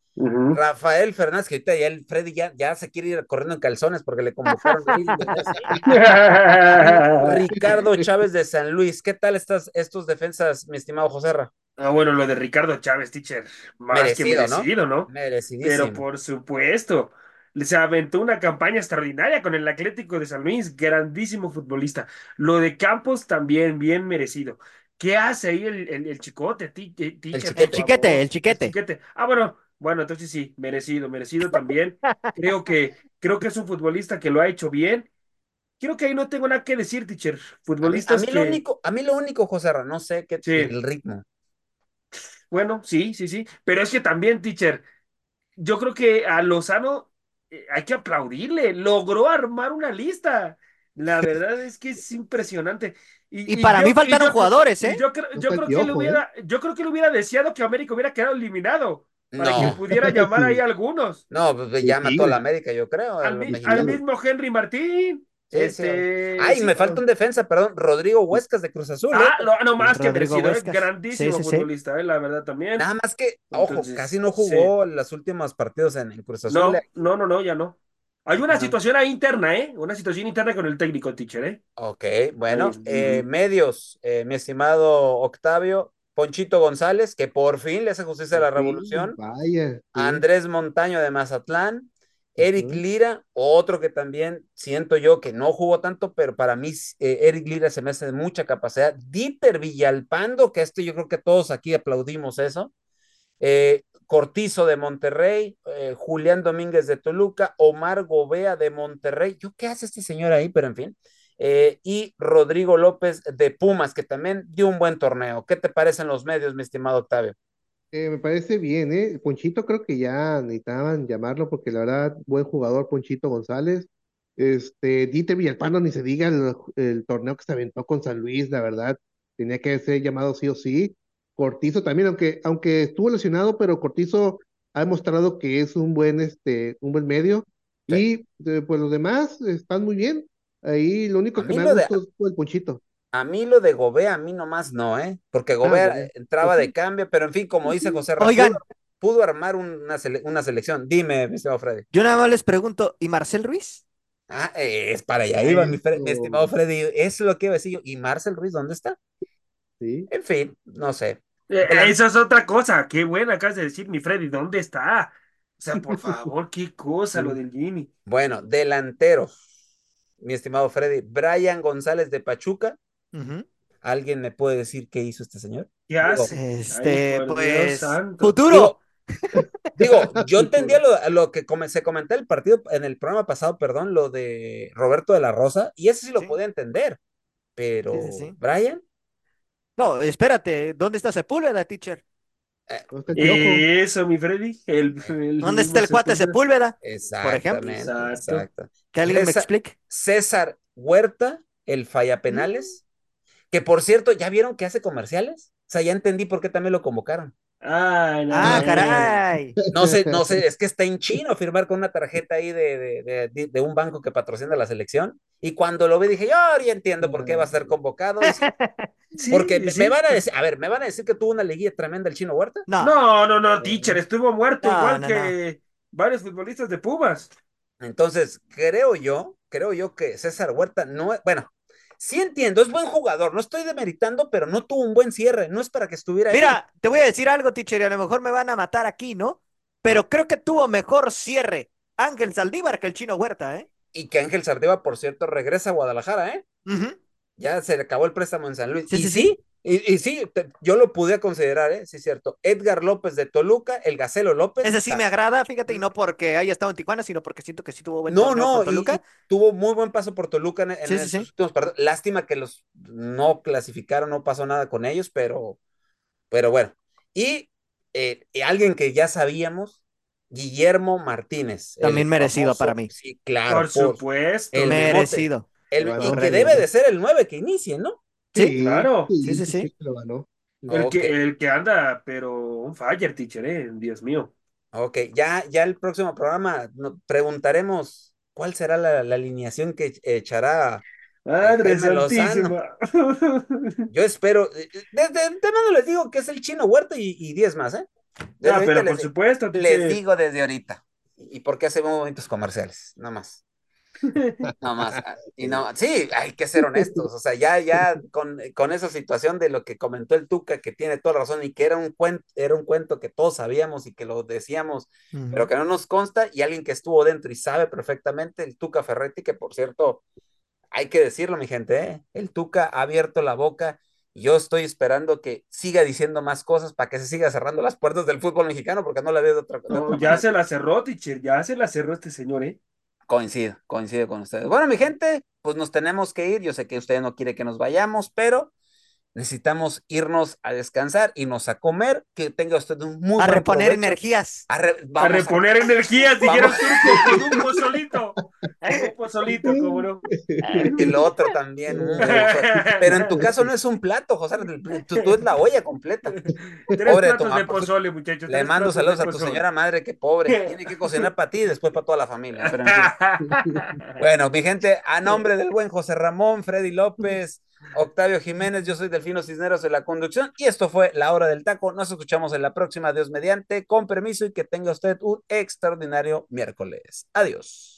Rafael Fernández, que ahorita ya el Freddy ya, ya se quiere ir corriendo en calzones porque le convocaron Ricardo Chávez de San Luis. ¿Qué tal estas estos defensas, mi estimado Joserra? Ah, bueno, lo de Ricardo Chávez, teacher, más Merecido, que ¿no? merecido, ¿no? Merecidísimo. Pero por supuesto, se aventó una campaña extraordinaria con el Atlético de San Luis, grandísimo futbolista. Lo de Campos también, bien merecido. ¿Qué hace ahí el, el, el chicote? ti- teacher, chiquete. El chiquete, el chiquete. chiquete. Ah, bueno, bueno, entonces sí, merecido, merecido también. Creo que, creo que es un futbolista que lo ha hecho bien. Creo que ahí no tengo nada que decir, teacher. A mí, a mí lo único, a mí lo único, Joserra, no sé qué Sí. el ritmo. Bueno, sí, sí, sí, pero es que también, teacher, yo creo que a Lozano eh, hay que aplaudirle, logró armar una lista. La verdad es que es impresionante. Y para mí y faltaron yo- jugadores, ¿eh? Yo, creo, yo creo que le Piojo, hubiera, yo creo que le hubiera deseado que América hubiera quedado eliminado para que pudiera llamar ahí a algunos. no, pues llama a sí, toda la. América, yo creo, a Al, mi- mismo Henry Martín. Sí, sí. Ay, sí, me falta un defensa, perdón, Rodrigo Huescas de Cruz Azul. ¿eh? Ah, no, no más que merecido, eh, Huescas. grandísimo Sí, sí, sí. futbolista, eh, la verdad también. Nada más que, ojo, Entonces, casi no jugó los últimos partidos en, en Cruz Azul. No, no, no, no, ya no. Hay una Ajá. situación ahí interna, ¿eh? Una situación interna con el técnico, teacher, ¿eh? Ok, bueno, Ahí, eh, medios, eh, mi estimado Octavio, Ponchito González, que por fin le hace justicia a la Sí, revolución, Vaya, sí. Andrés Montaño de Mazatlán, Eric. Lira, otro que también siento yo que no jugó tanto, pero para mí eh, Eric Lira se me hace de mucha capacidad. Dieter Villalpando, que este yo creo que todos aquí aplaudimos eso. Eh, Cortizo de Monterrey, eh, Julián Domínguez de Toluca, Omar Gobea de Monterrey. ¿Yo qué hace este señor ahí? Pero en fin. Y Rodrigo López de Pumas, que también dio un buen torneo. ¿Qué te parecen los medios, mi estimado Octavio? Eh, me parece bien, ¿eh? Ponchito creo que ya necesitaban llamarlo porque la verdad, buen jugador Ponchito González. Este, Dieter Villalpando, ni se diga el, el torneo que se aventó con San Luis, la verdad, tenía que ser llamado sí o sí. Cortizo también, aunque, aunque estuvo lesionado, pero Cortizo ha demostrado que es un buen, este, un buen medio. Y eh, pues los demás están muy bien. Ahí lo único A que me ha de- gustado fue el Ponchito. A mí lo de Gobea, a mí nomás no, ¿eh? Porque Gobea bueno. entraba de cambio, pero en fin, como dice José Ramón, Oigan. pudo, pudo armar una, sele- una selección. Dime, mi estimado Freddy. Yo nada más les pregunto, ¿y Marcel Ruiz? Ah, eh, es para allá iba mi, Fre- mi Eso. estimado Freddy. Es lo que iba a decir yo. ¿Y Marcel Ruiz dónde está? Sí. En fin, no sé. Eh, Esa es otra cosa. Qué buena acabas de decir, mi Freddy, ¿dónde está? O sea, por favor, qué cosa lo del Jimmy. Bueno, delantero, mi estimado Freddy. Brian González de Pachuca. ¿Alguien me puede decir qué hizo este señor? ¿Qué Digo, hace? Este, Ay, por pues, futuro. Digo, yo entendía lo, lo que come- se comentó el partido en el programa pasado, perdón, lo de Roberto de la Rosa, y ese sí lo Sí. podía entender. Pero, Sí, sí, sí. Brian, No, espérate, ¿dónde está Sepúlveda, teacher? ¿Dónde está el Piojo? Eso, mi Freddy. El, el ¿Dónde está el cuate Sepúlveda. Sepúlveda? exactamente, Exacto. exacto. Que alguien me explique. César Huerta, el falla penales, que por cierto, ¿ya vieron que hace comerciales? O sea, ya entendí por qué también lo convocaron. Ay, no, Ah, no, caray. No sé, no sé, es que está en chino firmar con una tarjeta ahí de, de, de- un banco que patrocina la selección. Y cuando lo vi dije, yo ya entiendo por qué va a ser convocado. Sí, porque me, sí. me van a decir, a ver, me van a decir que tuvo una liguilla tremenda el chino Huerta. No, No, no, no, teacher, estuvo muerto No, igual no, que varios futbolistas de Pumas. Entonces, creo yo, creo yo que César Huerta no es, bueno, sí entiendo, es buen jugador, no estoy demeritando, pero no tuvo un buen cierre, no es para que estuviera ahí. Mira, te voy a decir algo, teacher, y a lo mejor me van a matar aquí, ¿no? Pero creo que tuvo mejor cierre Ángel Saldívar que el chino Huerta, ¿eh? Y que Ángel Sardeva, por cierto, regresa a Guadalajara, ¿eh? Ya se le acabó el préstamo en San Luis. Sí, y sí, sí, sí. Y, y sí, te- yo lo pude considerar, ¿eh? Sí, es cierto. Edgar López de Toluca, el Gacelo López. Ese sí me agrada, fíjate, y no porque haya estado en Tijuana, sino porque siento que sí tuvo buen No, no, y- Toluca. y tuvo muy buen paso por Toluca en, en Sí, sí, sí. últimos partidos. Lástima que los no clasificaron, no pasó nada con ellos, pero, pero bueno. Y, eh, y alguien que ya sabíamos, Guillermo Martínez. el También merecido famoso- para mí. Sí, claro. Por supuesto. el. Merecido. el- y que debe de ser el 9 que inicie, ¿no? Sí, claro. Sí, sí, sí. lo ganó. El, que, el que anda, pero un fire, teacher, eh, Dios mío. Ok, ya, ya el próximo programa no- preguntaremos cuál será la, la alineación que echará. Madre santísima. Yo espero, eh, desde antemano les digo que es el chino Huerta y, y 10 más, ¿eh? Desde Ah, ahorita pero les, por supuesto, les digo desde ahorita. ¿Y por qué hacemos momentos comerciales? Nada más. Nada más. Ah, Y no, sí, hay que ser honestos. O sea, ya, ya con, con esa situación de lo que comentó el Tuca, que tiene toda la razón y que era un cuento, era un cuento que todos sabíamos y que lo decíamos pero que no nos consta, y alguien que estuvo dentro y sabe perfectamente, el Tuca Ferretti, que por cierto, hay que decirlo, mi gente, ¿eh? el Tuca ha abierto la boca, y yo estoy esperando que siga diciendo más cosas para que se siga cerrando las puertas del fútbol mexicano, porque no la veo de otra, de No, otra ya manera. se la cerró, teacher, ya se la cerró este señor, ¿eh? Coincido, coincido con ustedes. Bueno, mi gente, pues nos tenemos que ir, yo sé que usted no quiere que nos vayamos, pero necesitamos irnos a descansar, irnos a comer, que tenga usted un muy A buen reponer provecho. energías. A, re- A vamos a- reponer energías, dijeron turco, con un pozolito. Un pozolito, cómo no. Y lo otro también. mm, Pero en tu caso no es un plato, José. Tú, tú es la olla completa. Tres Pobre platos tu de pozole, muchachos. Le mando saludos a tu señora madre, que pobre. Tiene que cocinar para ti y después para toda la familia. Pero en fin. Bueno, mi gente, a nombre del buen José Ramón, Freddy López, Octavio Jiménez, yo soy Delfino Cisneros de la conducción y esto fue La Hora del Taco. Nos escuchamos en la próxima, Dios mediante, con permiso y que tenga usted un extraordinario miércoles. Adiós.